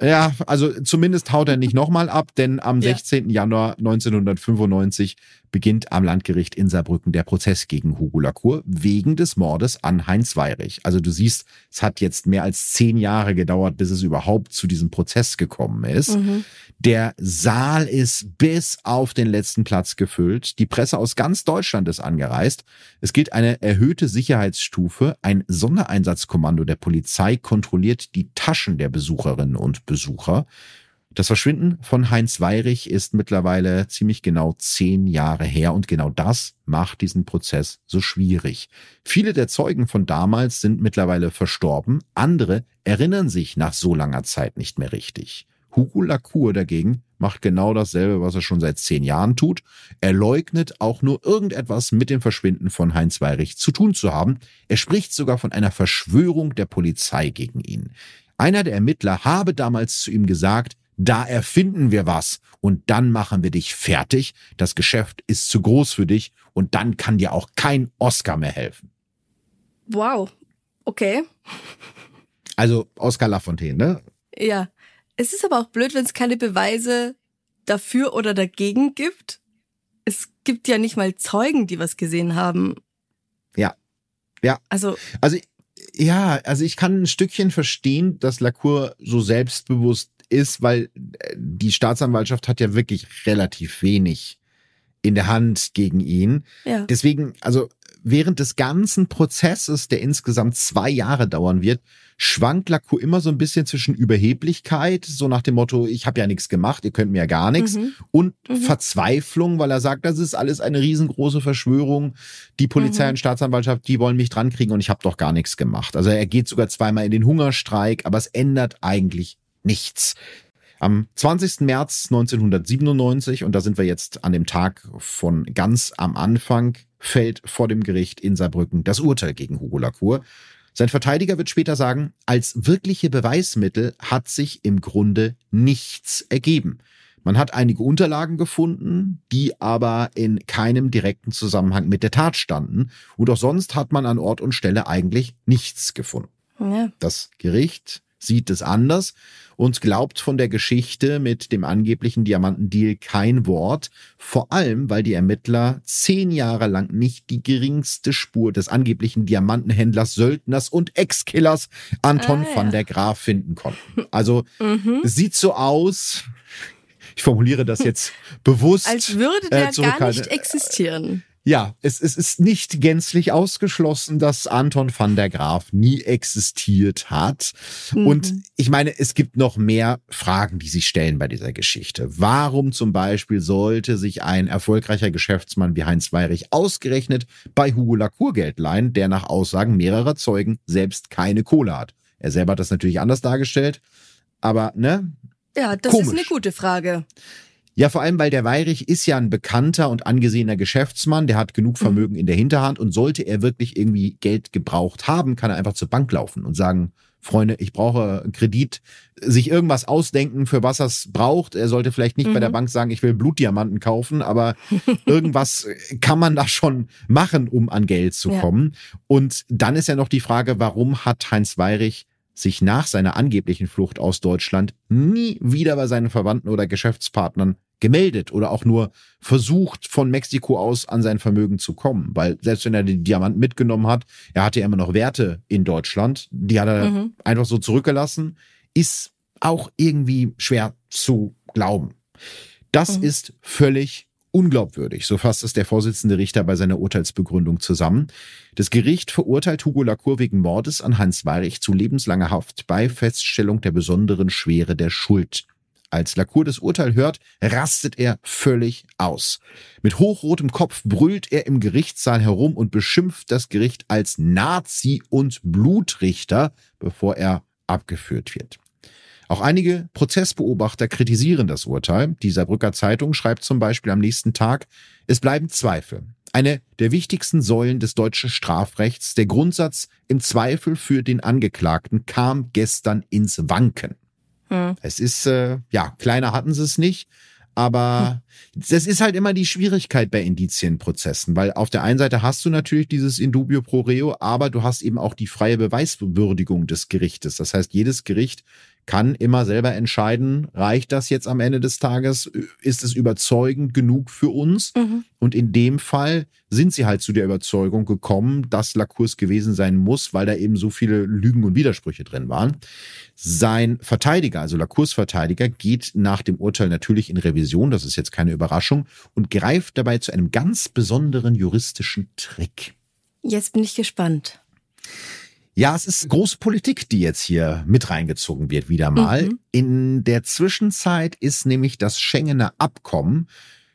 Ja, also zumindest haut er nicht nochmal ab, denn am ja. 16. Januar 1995 beginnt am Landgericht in Saarbrücken der Prozess gegen Hugo Lacour wegen des Mordes an Heinz Weirich. Also du siehst, es hat jetzt mehr als zehn Jahre gedauert, bis es überhaupt zu diesem Prozess gekommen ist. Mhm. Der Saal ist bis auf den letzten Platz gefüllt. Die Presse aus ganz Deutschland ist angereist. Es gilt eine erhöhte Sicherheitsstufe. Ein Sondereinsatzkommando der Polizei kontrolliert die Taschen der Besucherinnen und Besucher. Das Verschwinden von Heinz Weirich ist mittlerweile ziemlich genau zehn Jahre her und genau das macht diesen Prozess so schwierig. Viele der Zeugen von damals sind mittlerweile verstorben, andere erinnern sich nach so langer Zeit nicht mehr richtig. Hugo Lacour dagegen macht genau dasselbe, was er schon seit zehn Jahren tut. Er leugnet auch nur irgendetwas mit dem Verschwinden von Heinz Weirich zu tun zu haben. Er spricht sogar von einer Verschwörung der Polizei gegen ihn. Einer der Ermittler habe damals zu ihm gesagt, da erfinden wir was und dann machen wir dich fertig. Das Geschäft ist zu groß für dich und dann kann dir auch kein Oscar mehr helfen. Wow. Okay. Also Oscar Lafontaine, ne? Ja. Es ist aber auch blöd, wenn es keine Beweise dafür oder dagegen gibt. Es gibt ja nicht mal Zeugen, die was gesehen haben. Ja. Ja. Also. Also ja, also ich kann ein Stückchen verstehen, dass Lacour so selbstbewusst ist, weil äh, die Staatsanwaltschaft hat ja wirklich relativ wenig in der Hand gegen ihn. Ja. Deswegen, also während des ganzen Prozesses, der insgesamt zwei Jahre dauern wird, schwankt Lacour immer so ein bisschen zwischen Überheblichkeit, so nach dem Motto, ich habe ja nichts gemacht, ihr könnt mir ja gar nichts, mhm. und mhm. Verzweiflung, weil er sagt, das ist alles eine riesengroße Verschwörung. Die Polizei mhm. und Staatsanwaltschaft, die wollen mich drankriegen und ich habe doch gar nichts gemacht. Also er geht sogar zweimal in den Hungerstreik, aber es ändert eigentlich nichts. Am 20. März 1997, und da sind wir jetzt an dem Tag von ganz am Anfang, fällt vor dem Gericht in Saarbrücken das Urteil gegen Hugo Lacour. Sein Verteidiger wird später sagen, als wirkliche Beweismittel hat sich im Grunde nichts ergeben. Man hat einige Unterlagen gefunden, die aber in keinem direkten Zusammenhang mit der Tat standen. Und auch sonst hat man an Ort und Stelle eigentlich nichts gefunden. Ja. Das Gericht sieht es anders und glaubt von der Geschichte mit dem angeblichen Diamantendeal kein Wort, vor allem weil die Ermittler zehn Jahre lang nicht die geringste Spur des angeblichen Diamantenhändlers, Söldners und Ex-Killers Anton ah, ja. van der Graaf finden konnten. Also mhm. es sieht so aus, ich formuliere das jetzt bewusst. Als würde der äh, gar nicht existieren. Ja, es, es ist nicht gänzlich ausgeschlossen, dass Anton van der Graaf nie existiert hat. Mhm. Und ich meine, es gibt noch mehr Fragen, die sich stellen bei dieser Geschichte. Warum zum Beispiel sollte sich ein erfolgreicher Geschäftsmann wie Heinz Weirich ausgerechnet bei Hugo Lacour Geld leihen, der nach Aussagen mehrerer Zeugen selbst keine Kohle hat? Er selber hat das natürlich anders dargestellt, aber ne? Ja, das Komisch. ist eine gute Frage. Ja, vor allem, weil der Weirich ist ja ein bekannter und angesehener Geschäftsmann, der hat genug mhm. Vermögen mhm. in der Hinterhand und sollte er wirklich irgendwie Geld gebraucht haben, kann er einfach zur Bank laufen und sagen, Freunde, ich brauche einen Kredit, sich irgendwas ausdenken, für was er es braucht. Er sollte vielleicht nicht mhm. bei der mhm. Bank sagen, ich will Blutdiamanten kaufen, aber irgendwas kann man da schon machen, um an Geld zu kommen. Ja. Und dann ist ja noch die Frage, warum hat Heinz Weirich sich nach seiner angeblichen Flucht aus Deutschland nie wieder bei seinen Verwandten oder Geschäftspartnern gemeldet oder auch nur versucht, von Mexiko aus an sein Vermögen zu kommen. Weil selbst wenn er den Diamant mitgenommen hat, er hatte ja immer noch Werte in Deutschland. Die hat er mhm. einfach so zurückgelassen. Ist auch irgendwie schwer zu glauben. Das mhm. ist völlig unglaubwürdig, so fasst es der Vorsitzende Richter bei seiner Urteilsbegründung zusammen. Das Gericht verurteilt Hugo Lacour wegen Mordes an Hans Weirich zu lebenslanger Haft bei Feststellung der besonderen Schwere der Schuld. Als Lacour das Urteil hört, rastet er völlig aus. Mit hochrotem Kopf brüllt er im Gerichtssaal herum und beschimpft das Gericht als Nazi und Blutrichter, bevor er abgeführt wird. Auch einige Prozessbeobachter kritisieren das Urteil. Die Saarbrücker Zeitung schreibt zum Beispiel am nächsten Tag, es bleiben Zweifel. Eine der wichtigsten Säulen des deutschen Strafrechts, der Grundsatz im Zweifel für den Angeklagten, kam gestern ins Wanken. Hm. Es ist, äh, ja, kleiner hatten sie es nicht. Aber hm. das ist halt immer die Schwierigkeit bei Indizienprozessen, weil auf der einen Seite hast du natürlich dieses Indubio pro reo, aber du hast eben auch die freie Beweiswürdigung des Gerichtes. Das heißt, jedes Gericht kann immer selber entscheiden, reicht das jetzt am Ende des Tages? Ist es überzeugend genug für uns? Mhm. Und in dem Fall sind sie halt zu der Überzeugung gekommen, dass Lacours gewesen sein muss, weil da eben so viele Lügen und Widersprüche drin waren. Sein Verteidiger, also Lacours Verteidiger, geht nach dem Urteil natürlich in Revision, das ist jetzt keine Überraschung, und greift dabei zu einem ganz besonderen juristischen Trick. Jetzt bin ich gespannt. Ja, es ist große Politik, die jetzt hier mit reingezogen wird, wieder mal. Mhm. In der Zwischenzeit ist nämlich das Schengener Abkommen,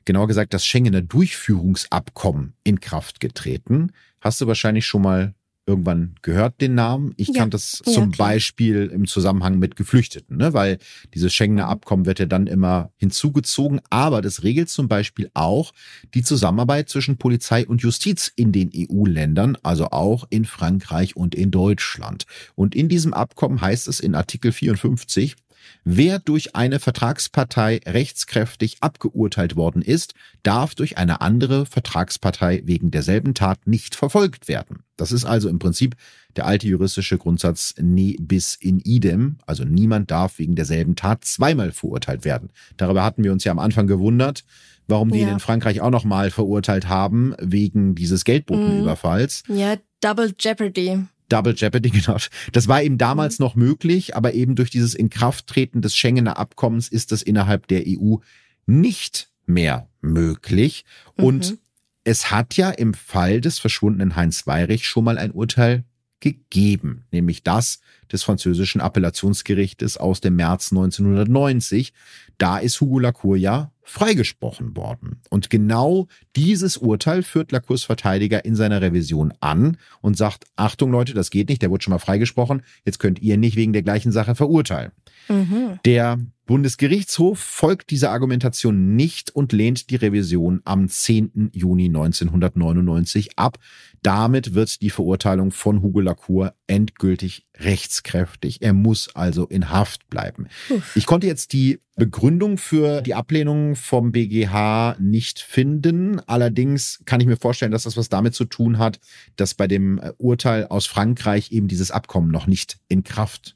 genauer gesagt das Schengener Durchführungsabkommen in Kraft getreten. Hast du wahrscheinlich schon mal irgendwann gehört, den Namen. Ich ja. kannte das ja, zum klar. Beispiel im Zusammenhang mit Geflüchteten, ne? weil dieses Schengener mhm. Abkommen wird ja dann immer hinzugezogen. Aber das regelt zum Beispiel auch die Zusammenarbeit zwischen Polizei und Justiz in den EU-Ländern, also auch in Frankreich und in Deutschland. Und in diesem Abkommen heißt es in Artikel 54, Wer durch eine Vertragspartei rechtskräftig abgeurteilt worden ist, darf durch eine andere Vertragspartei wegen derselben Tat nicht verfolgt werden. Das ist also im Prinzip der alte juristische Grundsatz ne bis in idem, also niemand darf wegen derselben Tat zweimal verurteilt werden. Darüber hatten wir uns ja am Anfang gewundert, warum die ja. ihn in Frankreich auch nochmal verurteilt haben wegen dieses Geldbotenüberfalls. Ja, Double Jeopardy. Double Jeopardy, genau. Das war eben damals mhm. noch möglich, aber eben durch dieses Inkrafttreten des Schengener Abkommens ist das innerhalb der EU nicht mehr möglich. Mhm. Und es hat ja im Fall des verschwundenen Heinz Weirich schon mal ein Urteil gegeben, nämlich das des französischen Appellationsgerichtes aus dem März 1990. Da ist Hugo Lacour ja freigesprochen worden. Und genau dieses Urteil führt Lacours Verteidiger in seiner Revision an und sagt, Achtung Leute, das geht nicht, der wurde schon mal freigesprochen, jetzt könnt ihr nicht wegen der gleichen Sache verurteilen. Mhm. Der Bundesgerichtshof folgt dieser Argumentation nicht und lehnt die Revision am 10. Juni 1999 ab. Damit wird die Verurteilung von Hugo Lacour endgültig rechtskräftig. Er muss also in Haft bleiben. Uff. Ich konnte jetzt die Begründung für die Ablehnung vom BGH nicht finden. Allerdings kann ich mir vorstellen, dass das was damit zu tun hat, dass bei dem Urteil aus Frankreich eben dieses Abkommen noch nicht in Kraft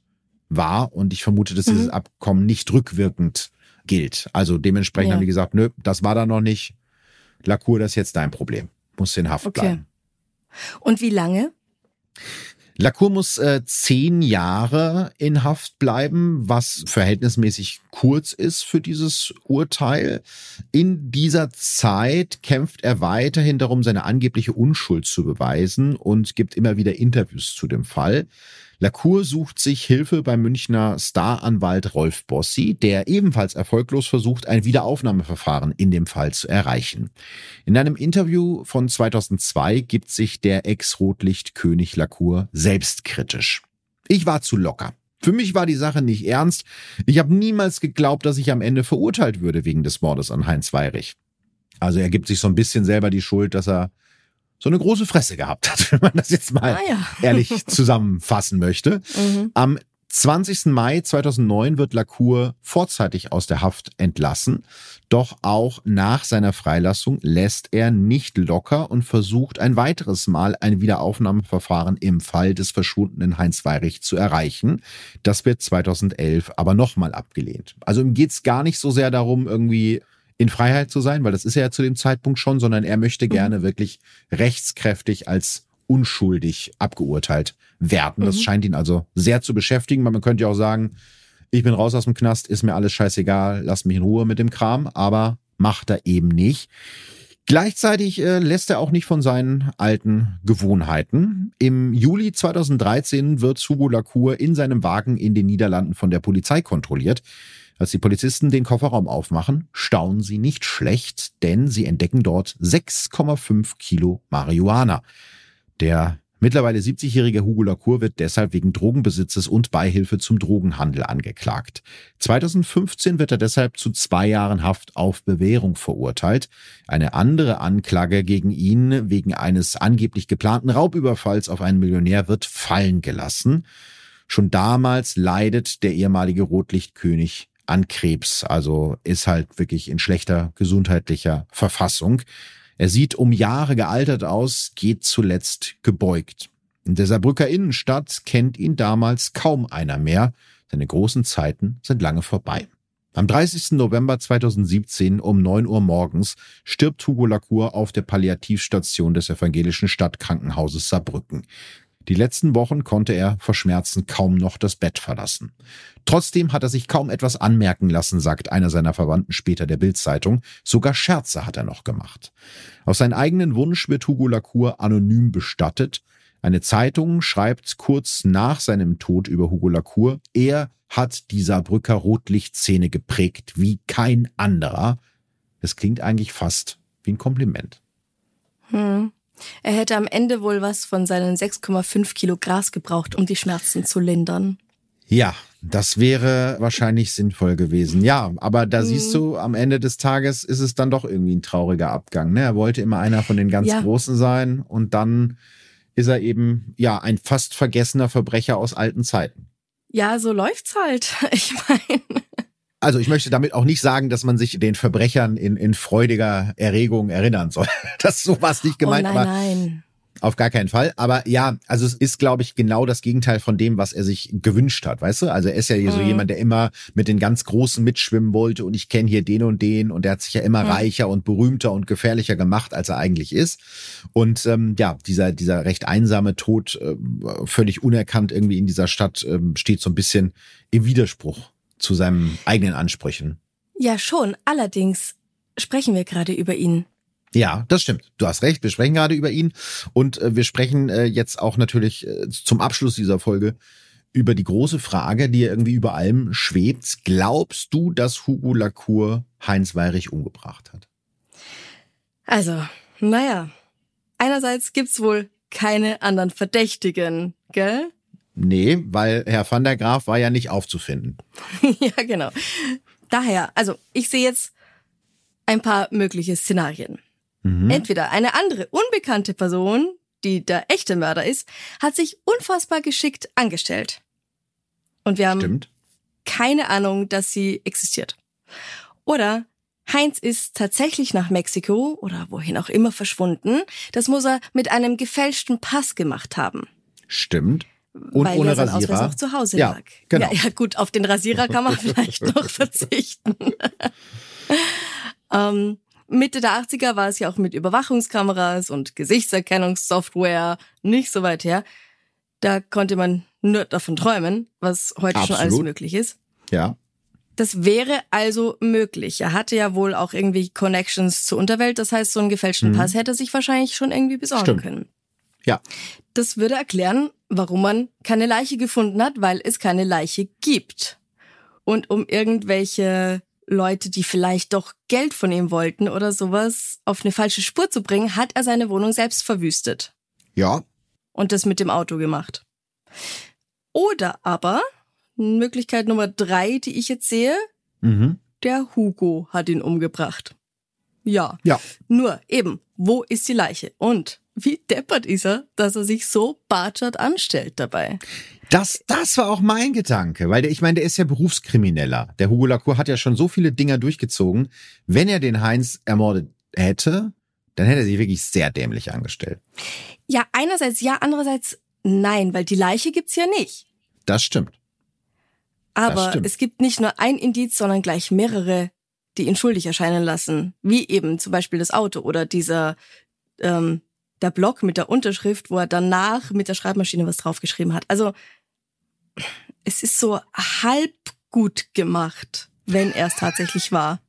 war und ich vermute, dass mhm. dieses Abkommen nicht rückwirkend gilt. Also dementsprechend ja. haben die gesagt, nö, das war da noch nicht. Lacour, das ist jetzt dein Problem. Muss in Haft okay. bleiben. Und wie lange? Lacour muss äh, zehn Jahre in Haft bleiben, was verhältnismäßig kurz ist für dieses Urteil. In dieser Zeit kämpft er weiterhin darum, seine angebliche Unschuld zu beweisen und gibt immer wieder Interviews zu dem Fall. Lacour sucht sich Hilfe beim Münchner Staranwalt Rolf Bossi, der ebenfalls erfolglos versucht, ein Wiederaufnahmeverfahren in dem Fall zu erreichen. In einem Interview von 2002 gibt sich der Ex-Rotlichtkönig Lacour selbstkritisch. Ich war zu locker. Für mich war die Sache nicht ernst. Ich habe niemals geglaubt, dass ich am Ende verurteilt würde wegen des Mordes an Heinz Weirich. Also er gibt sich so ein bisschen selber die Schuld, dass er so eine große Fresse gehabt hat, wenn man das jetzt mal ah, ja. ehrlich zusammenfassen möchte. Mhm. Am 20. Mai 2009 wird Lacour vorzeitig aus der Haft entlassen. Doch auch nach seiner Freilassung lässt er nicht locker und versucht ein weiteres Mal ein Wiederaufnahmeverfahren im Fall des verschwundenen Heinz Weirich zu erreichen. Das wird 2011 aber nochmal abgelehnt. Also ihm geht's gar nicht so sehr darum, irgendwie in Freiheit zu sein, weil das ist er ja zu dem Zeitpunkt schon, sondern er möchte mhm. gerne wirklich rechtskräftig als unschuldig abgeurteilt werden. Das mhm. scheint ihn also sehr zu beschäftigen, weil man könnte ja auch sagen, ich bin raus aus dem Knast, ist mir alles scheißegal, lass mich in Ruhe mit dem Kram, aber macht er eben nicht. Gleichzeitig äh, lässt er auch nicht von seinen alten Gewohnheiten. Im Juli 2013 wird Hugo Lacour in seinem Wagen in den Niederlanden von der Polizei kontrolliert. Als die Polizisten den Kofferraum aufmachen, staunen sie nicht schlecht, denn sie entdecken dort 6,5 Kilo Marihuana. Der Mittlerweile 70-jähriger Hugo Lacour wird deshalb wegen Drogenbesitzes und Beihilfe zum Drogenhandel angeklagt. 2015 wird er deshalb zu zwei Jahren Haft auf Bewährung verurteilt. Eine andere Anklage gegen ihn wegen eines angeblich geplanten Raubüberfalls auf einen Millionär wird fallen gelassen. Schon damals leidet der ehemalige Rotlichtkönig an Krebs, also ist halt wirklich in schlechter gesundheitlicher Verfassung. Er sieht um Jahre gealtert aus, geht zuletzt gebeugt. In der Saarbrücker Innenstadt kennt ihn damals kaum einer mehr. Seine großen Zeiten sind lange vorbei. Am 30. November 2017 um 9 Uhr morgens stirbt Hugo Lacour auf der Palliativstation des evangelischen Stadtkrankenhauses Saarbrücken. Die letzten Wochen konnte er vor Schmerzen kaum noch das Bett verlassen. Trotzdem hat er sich kaum etwas anmerken lassen, sagt einer seiner Verwandten später der Bildzeitung. Sogar Scherze hat er noch gemacht. Auf seinen eigenen Wunsch wird Hugo Lacour anonym bestattet. Eine Zeitung schreibt kurz nach seinem Tod über Hugo Lacour, er hat die Saarbrücker Rotlichtszene geprägt wie kein anderer. Es klingt eigentlich fast wie ein Kompliment. Hm. Er hätte am Ende wohl was von seinen 6,5 Kilo Gras gebraucht, um die Schmerzen zu lindern. Ja, das wäre wahrscheinlich sinnvoll gewesen. Ja, aber da mhm. siehst du, am Ende des Tages ist es dann doch irgendwie ein trauriger Abgang. Ne? Er wollte immer einer von den ganz ja. Großen sein und dann ist er eben ja ein fast vergessener Verbrecher aus alten Zeiten. Ja, so läuft's halt. Ich meine. Also ich möchte damit auch nicht sagen, dass man sich den Verbrechern in, in freudiger Erregung erinnern soll. Das ist sowas nicht gemeint. Oh nein, nein. Auf gar keinen Fall. Aber ja, also es ist, glaube ich, genau das Gegenteil von dem, was er sich gewünscht hat, weißt du? Also er ist ja mhm. so jemand, der immer mit den ganz Großen mitschwimmen wollte und ich kenne hier den und den und er hat sich ja immer mhm. reicher und berühmter und gefährlicher gemacht, als er eigentlich ist. Und ähm, ja, dieser, dieser recht einsame Tod, äh, völlig unerkannt irgendwie in dieser Stadt, äh, steht so ein bisschen im Widerspruch zu seinen eigenen Ansprüchen. Ja, schon. Allerdings sprechen wir gerade über ihn. Ja, das stimmt. Du hast recht. Wir sprechen gerade über ihn und äh, wir sprechen äh, jetzt auch natürlich äh, zum Abschluss dieser Folge über die große Frage, die irgendwie über allem schwebt. Glaubst du, dass Hugo Lacour Heinz Weirich umgebracht hat? Also, naja. Einerseits gibt's wohl keine anderen Verdächtigen, gell? Nee, weil Herr van der Graaf war ja nicht aufzufinden. ja, genau. Daher, also ich sehe jetzt ein paar mögliche Szenarien. Mhm. Entweder eine andere unbekannte Person, die der echte Mörder ist, hat sich unfassbar geschickt angestellt. Und wir haben Stimmt. keine Ahnung, dass sie existiert. Oder Heinz ist tatsächlich nach Mexiko oder wohin auch immer verschwunden. Das muss er mit einem gefälschten Pass gemacht haben. Stimmt. Und weil ohne ja sein Rasierer. Ausweis noch zu Hause ja, lag. Genau. Ja, ja, gut, auf den Rasierer kann man vielleicht noch verzichten. ähm, Mitte der 80er war es ja auch mit Überwachungskameras und Gesichtserkennungssoftware nicht so weit her. Da konnte man nur davon träumen, was heute Absolut. schon alles möglich ist. Ja. Das wäre also möglich. Er hatte ja wohl auch irgendwie Connections zur Unterwelt. Das heißt, so einen gefälschten mhm. Pass hätte er sich wahrscheinlich schon irgendwie besorgen Stimmt. können. Ja. Das würde erklären, warum man keine Leiche gefunden hat, weil es keine Leiche gibt. Und um irgendwelche Leute, die vielleicht doch Geld von ihm wollten oder sowas, auf eine falsche Spur zu bringen, hat er seine Wohnung selbst verwüstet. Ja. Und das mit dem Auto gemacht. Oder aber, Möglichkeit Nummer drei, die ich jetzt sehe, mhm. der Hugo hat ihn umgebracht. Ja. Ja. Nur eben, wo ist die Leiche? Und wie deppert ist er, dass er sich so batschert anstellt dabei? Das, das war auch mein Gedanke, weil der, ich meine, der ist ja Berufskrimineller. Der Hugo Lacour hat ja schon so viele Dinger durchgezogen. Wenn er den Heinz ermordet hätte, dann hätte er sich wirklich sehr dämlich angestellt. Ja, einerseits ja, andererseits nein, weil die Leiche gibt's ja nicht. Das stimmt. Aber das stimmt. es gibt nicht nur ein Indiz, sondern gleich mehrere, die ihn schuldig erscheinen lassen. Wie eben zum Beispiel das Auto oder dieser ähm, der Block mit der Unterschrift, wo er danach mit der Schreibmaschine was draufgeschrieben hat. Also es ist so halb gut gemacht, wenn er es tatsächlich war.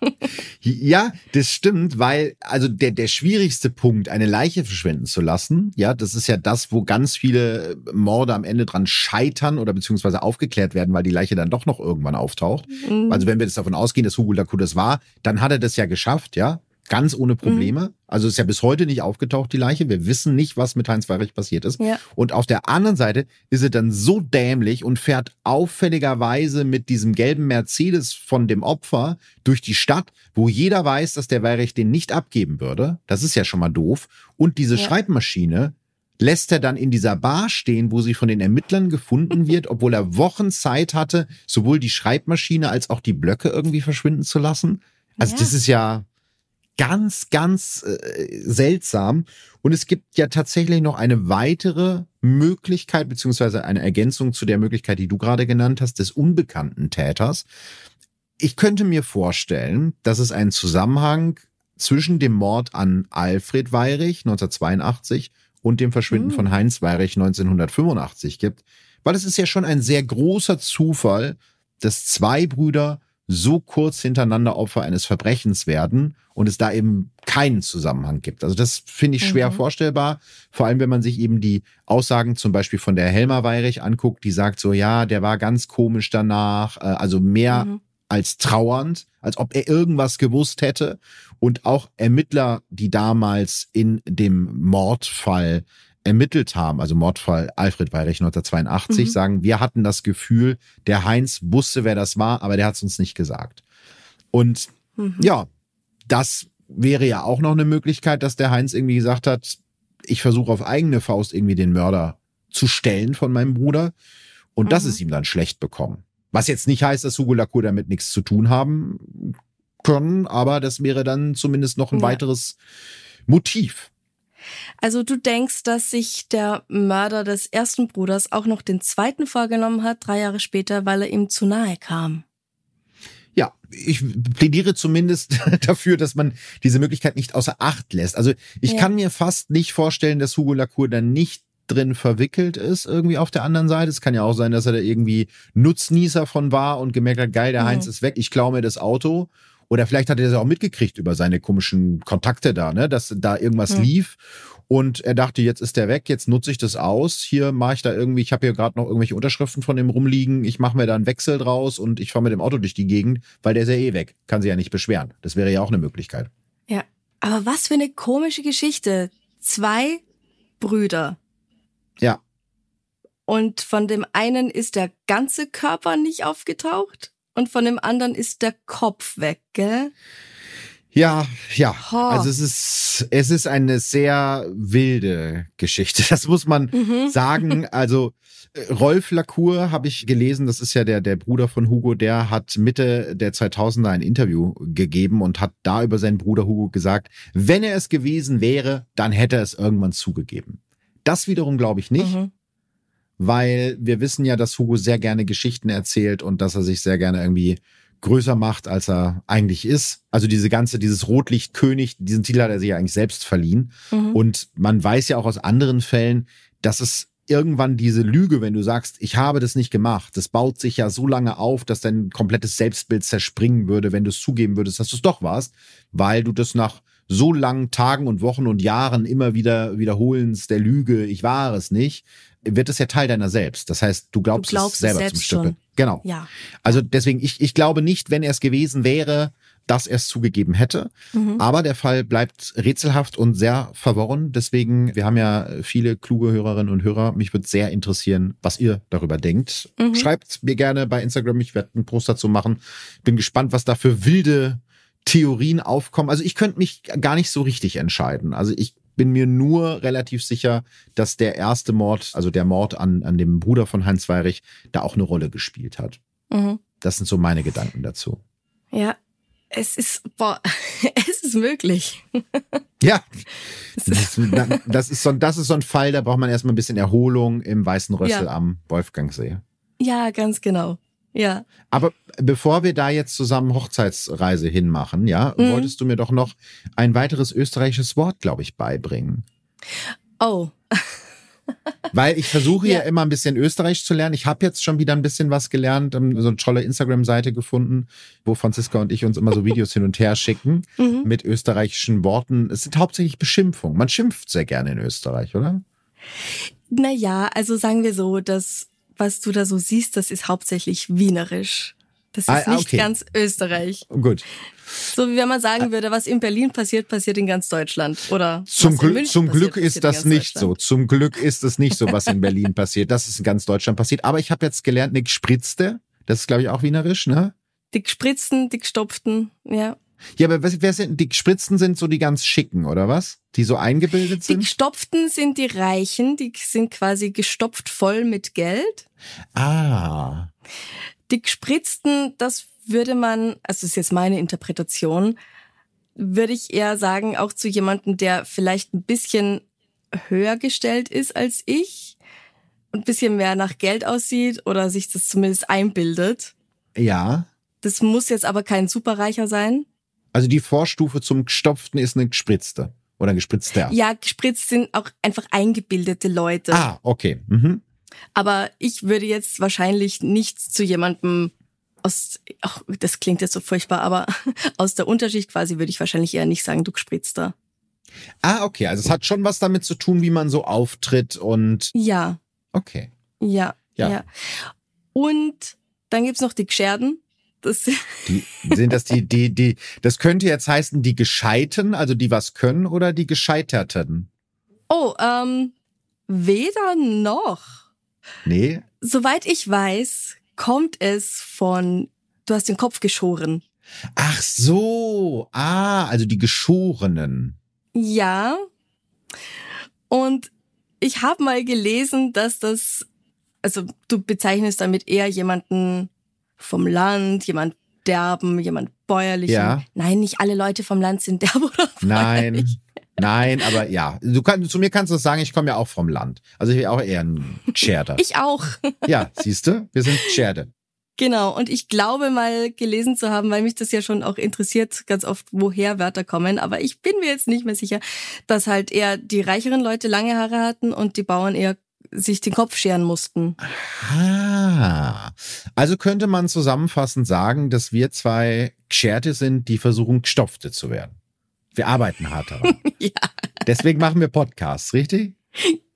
ja, das stimmt, weil also der der schwierigste Punkt, eine Leiche verschwinden zu lassen, ja, das ist ja das, wo ganz viele Morde am Ende dran scheitern oder beziehungsweise aufgeklärt werden, weil die Leiche dann doch noch irgendwann auftaucht. Mhm. Also wenn wir jetzt davon ausgehen, dass Hugo Lacour das war, dann hat er das ja geschafft, ja, Ganz ohne Probleme. Mhm. Also ist ja bis heute nicht aufgetaucht, die Leiche. Wir wissen nicht, was mit Heinz Weirich passiert ist. Ja. Und auf der anderen Seite ist er dann so dämlich und fährt auffälligerweise mit diesem gelben Mercedes von dem Opfer durch die Stadt, wo jeder weiß, dass der Weirich den nicht abgeben würde. Das ist ja schon mal doof. Und diese ja. Schreibmaschine lässt er dann in dieser Bar stehen, wo sie von den Ermittlern gefunden wird, obwohl er Wochen Zeit hatte, sowohl die Schreibmaschine als auch die Blöcke irgendwie verschwinden zu lassen. Also ja. das ist ja ganz, ganz äh, seltsam. Und es gibt ja tatsächlich noch eine weitere Möglichkeit, beziehungsweise eine Ergänzung zu der Möglichkeit, die du gerade genannt hast, des unbekannten Täters. Ich könnte mir vorstellen, dass es einen Zusammenhang zwischen dem Mord an Alfred Weirich 1982 und dem Verschwinden mhm. von Heinz Weirich 1985 gibt, weil es ist ja schon ein sehr großer Zufall, dass zwei Brüder so kurz hintereinander Opfer eines Verbrechens werden und es da eben keinen Zusammenhang gibt. Also das finde ich schwer mhm. vorstellbar, vor allem wenn man sich eben die Aussagen zum Beispiel von der Helma Weirich anguckt, die sagt so, ja, der war ganz komisch danach, äh, also mehr mhm. als trauernd, als ob er irgendwas gewusst hätte. Und auch Ermittler, die damals in dem Mordfall ermittelt haben, also Mordfall Alfred Weirich 1982, mhm. sagen, wir hatten das Gefühl, der Heinz wusste, wer das war, aber der hat es uns nicht gesagt. Und mhm. ja, das wäre ja auch noch eine Möglichkeit, dass der Heinz irgendwie gesagt hat, ich versuche auf eigene Faust irgendwie den Mörder zu stellen von meinem Bruder. Und mhm. das ist ihm dann schlecht bekommen. Was jetzt nicht heißt, dass Hugo Lacour damit nichts zu tun haben können, aber das wäre dann zumindest noch ein ja. weiteres Motiv. Also du denkst, dass sich der Mörder des ersten Bruders auch noch den zweiten vorgenommen hat, drei Jahre später, weil er ihm zu nahe kam. Ja, ich plädiere zumindest dafür, dass man diese Möglichkeit nicht außer Acht lässt. Also ich ja. kann mir fast nicht vorstellen, dass Hugo Lacour dann nicht drin verwickelt ist, irgendwie auf der anderen Seite. Es kann ja auch sein, dass er da irgendwie Nutznießer von war und gemerkt hat, geil, der mhm. Heinz ist weg, ich klaue mir das Auto oder vielleicht hat er das auch mitgekriegt über seine komischen Kontakte da, ne, dass da irgendwas hm. lief. Und er dachte, jetzt ist der weg, jetzt nutze ich das aus. Hier mache ich da irgendwie, ich habe hier gerade noch irgendwelche Unterschriften von dem rumliegen. Ich mache mir da einen Wechsel draus und ich fahre mit dem Auto durch die Gegend, weil der ist ja eh weg. Kann sich ja nicht beschweren. Das wäre ja auch eine Möglichkeit. Ja, aber was für eine komische Geschichte. Zwei Brüder. Ja. Und von dem einen ist der ganze Körper nicht aufgetaucht und von dem anderen ist der Kopf weg, gell? Ja, ja. Oh. Also es ist, es ist eine sehr wilde Geschichte. Das muss man mhm. sagen. Also äh, Rolf Lacour habe ich gelesen, das ist ja der, der Bruder von Hugo, der hat Mitte der 2000er ein Interview gegeben und hat da über seinen Bruder Hugo gesagt, wenn er es gewesen wäre, dann hätte er es irgendwann zugegeben. Das wiederum glaube ich nicht. Mhm weil wir wissen ja, dass Hugo sehr gerne Geschichten erzählt und dass er sich sehr gerne irgendwie größer macht, als er eigentlich ist. Also diese ganze, dieses Rotlichtkönig, diesen Titel hat er sich ja eigentlich selbst verliehen. Mhm. Und man weiß ja auch aus anderen Fällen, dass es irgendwann diese Lüge, wenn du sagst, ich habe das nicht gemacht, das baut sich ja so lange auf, dass dein komplettes Selbstbild zerspringen würde, wenn du es zugeben würdest, dass du es doch warst, weil du das nach so langen Tagen und Wochen und Jahren immer wieder wiederholens der Lüge, ich war es nicht, wird es ja Teil deiner selbst. Das heißt, du glaubst, du glaubst es selber zum Stück. Genau. Ja. Also deswegen, ich, ich glaube nicht, wenn er es gewesen wäre, dass er es zugegeben hätte. Mhm. Aber der Fall bleibt rätselhaft und sehr verworren. Deswegen, wir haben ja viele kluge Hörerinnen und Hörer. Mich würde sehr interessieren, was ihr darüber denkt. Mhm. Schreibt mir gerne bei Instagram. Ich werde einen Post dazu machen. Bin gespannt, was da für wilde Theorien aufkommen. Also ich könnte mich gar nicht so richtig entscheiden. Also ich bin mir nur relativ sicher, dass der erste Mord, also der Mord an, an dem Bruder von Heinz Weirich, da auch eine Rolle gespielt hat. Mhm. Das sind so meine Gedanken dazu. Ja, es ist, boah, es ist möglich. ja, das, das, ist so, das ist so ein Fall, da braucht man erstmal ein bisschen Erholung im Weißen Rössel ja. am Wolfgangsee. Ja, ganz genau. Ja. Aber bevor wir da jetzt zusammen Hochzeitsreise hinmachen, ja, mhm. wolltest du mir doch noch ein weiteres österreichisches Wort, glaube ich, beibringen. Oh. Weil ich versuche ja. ja. immer ein bisschen Österreich zu lernen. Ich habe jetzt schon wieder ein bisschen was gelernt, ähm, so eine tolle Instagram-Seite gefunden, wo Franziska und ich uns immer so Videos hin und her schicken mhm. mit österreichischen Worten. Es sind hauptsächlich Beschimpfungen. Man schimpft sehr gerne in Österreich, oder? Naja, also sagen wir so, dass was du da so siehst, das ist hauptsächlich wienerisch. Das ist ah, nicht ganz Österreich. Gut. So wie wenn man sagen würde, was in Berlin passiert, passiert in ganz Deutschland. Oder zum, Gl zum Glück ist das nicht so. Zum Glück ist es nicht so, was in Berlin passiert. Das ist in ganz Deutschland passiert. Aber ich habe jetzt gelernt, Nick Spritzte. Das ist, glaube ich, auch wienerisch, ne? Die gespritzten, die gestopften, ja. Ja, aber wer sind, die gespritzten sind so die ganz schicken, oder was? Die so eingebildet sind? Die gestopften sind die Reichen, die sind quasi gestopft voll mit Geld. Ah. Die gespritzten, das würde man, also das ist jetzt meine Interpretation, würde ich eher sagen, auch zu jemandem, der vielleicht ein bisschen höher gestellt ist als ich und ein bisschen mehr nach Geld aussieht oder sich das zumindest einbildet. Ja. Das muss jetzt aber kein Superreicher sein. Also die Vorstufe zum Gestopften ist eine gespritzte oder ein gespritzter. Ja, gespritzt sind auch einfach eingebildete Leute. Ah, okay. Mhm. Aber ich würde jetzt wahrscheinlich nicht zu jemandem aus, ach, das klingt jetzt so furchtbar, aber aus der Unterschicht quasi würde ich wahrscheinlich eher nicht sagen, du gespritzter. Ah, okay. Also es hat schon was damit zu tun, wie man so auftritt und. Ja. Okay. Ja. Ja. ja. Und dann gibt's noch die Gescherden. Das die, sind das die, die, die, das könnte jetzt heißen, die Gescheiten, also die was können, oder die Gescheiterten? Oh, ähm, weder noch. Nee. Soweit ich weiß, kommt es von, du hast den Kopf geschoren. Ach so, ah, also die Geschorenen. Ja. Und ich habe mal gelesen, dass das, also du bezeichnest damit eher jemanden vom Land, jemand derben, jemand bäuerlichen. Ja. Nein, nicht alle Leute vom Land sind derb oder bäuerlich. Nein. Nein, aber ja, du kannst, zu mir kannst du sagen, ich komme ja auch vom Land. Also ich bin auch eher ein Tscherder. ich auch. ja, siehst du, wir sind Tscherde. Genau, und ich glaube mal gelesen zu haben, weil mich das ja schon auch interessiert, ganz oft, woher Wörter kommen, aber ich bin mir jetzt nicht mehr sicher, dass halt eher die reicheren Leute lange Haare hatten und die Bauern eher sich den Kopf scheren mussten. Ah, also könnte man zusammenfassend sagen, dass wir zwei Gescherte sind, die versuchen, gestopfte zu werden. Wir arbeiten hart daran. ja. Deswegen machen wir Podcasts, richtig?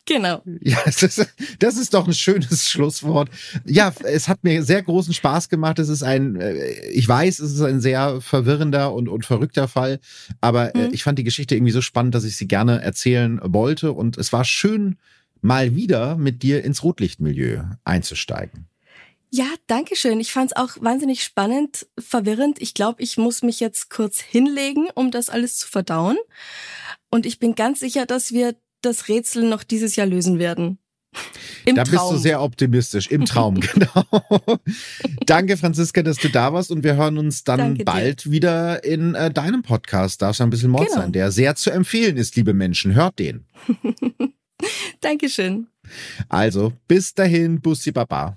Genau. Ja, das ist, das ist doch ein schönes Schlusswort. Ja, es hat mir sehr großen Spaß gemacht. Es ist ein, äh, ich weiß, es ist ein sehr verwirrender und, und verrückter Fall, aber äh, mhm. ich fand die Geschichte irgendwie so spannend, dass ich sie gerne erzählen wollte und es war schön, mal wieder mit dir ins Rotlichtmilieu einzusteigen. Ja, danke schön. Ich fand es auch wahnsinnig spannend, verwirrend. Ich glaube, ich muss mich jetzt kurz hinlegen, um das alles zu verdauen. Und ich bin ganz sicher, dass wir das Rätsel noch dieses Jahr lösen werden. Im da Traum. bist du sehr optimistisch. Im Traum, genau. Danke, Franziska, dass du da warst und wir hören uns dann Danke bald dir. wieder in äh, deinem Podcast. Darf ein bisschen Mord genau. sein, der sehr zu empfehlen ist, liebe Menschen. Hört den. Dankeschön. Also, bis dahin, Bussi Baba.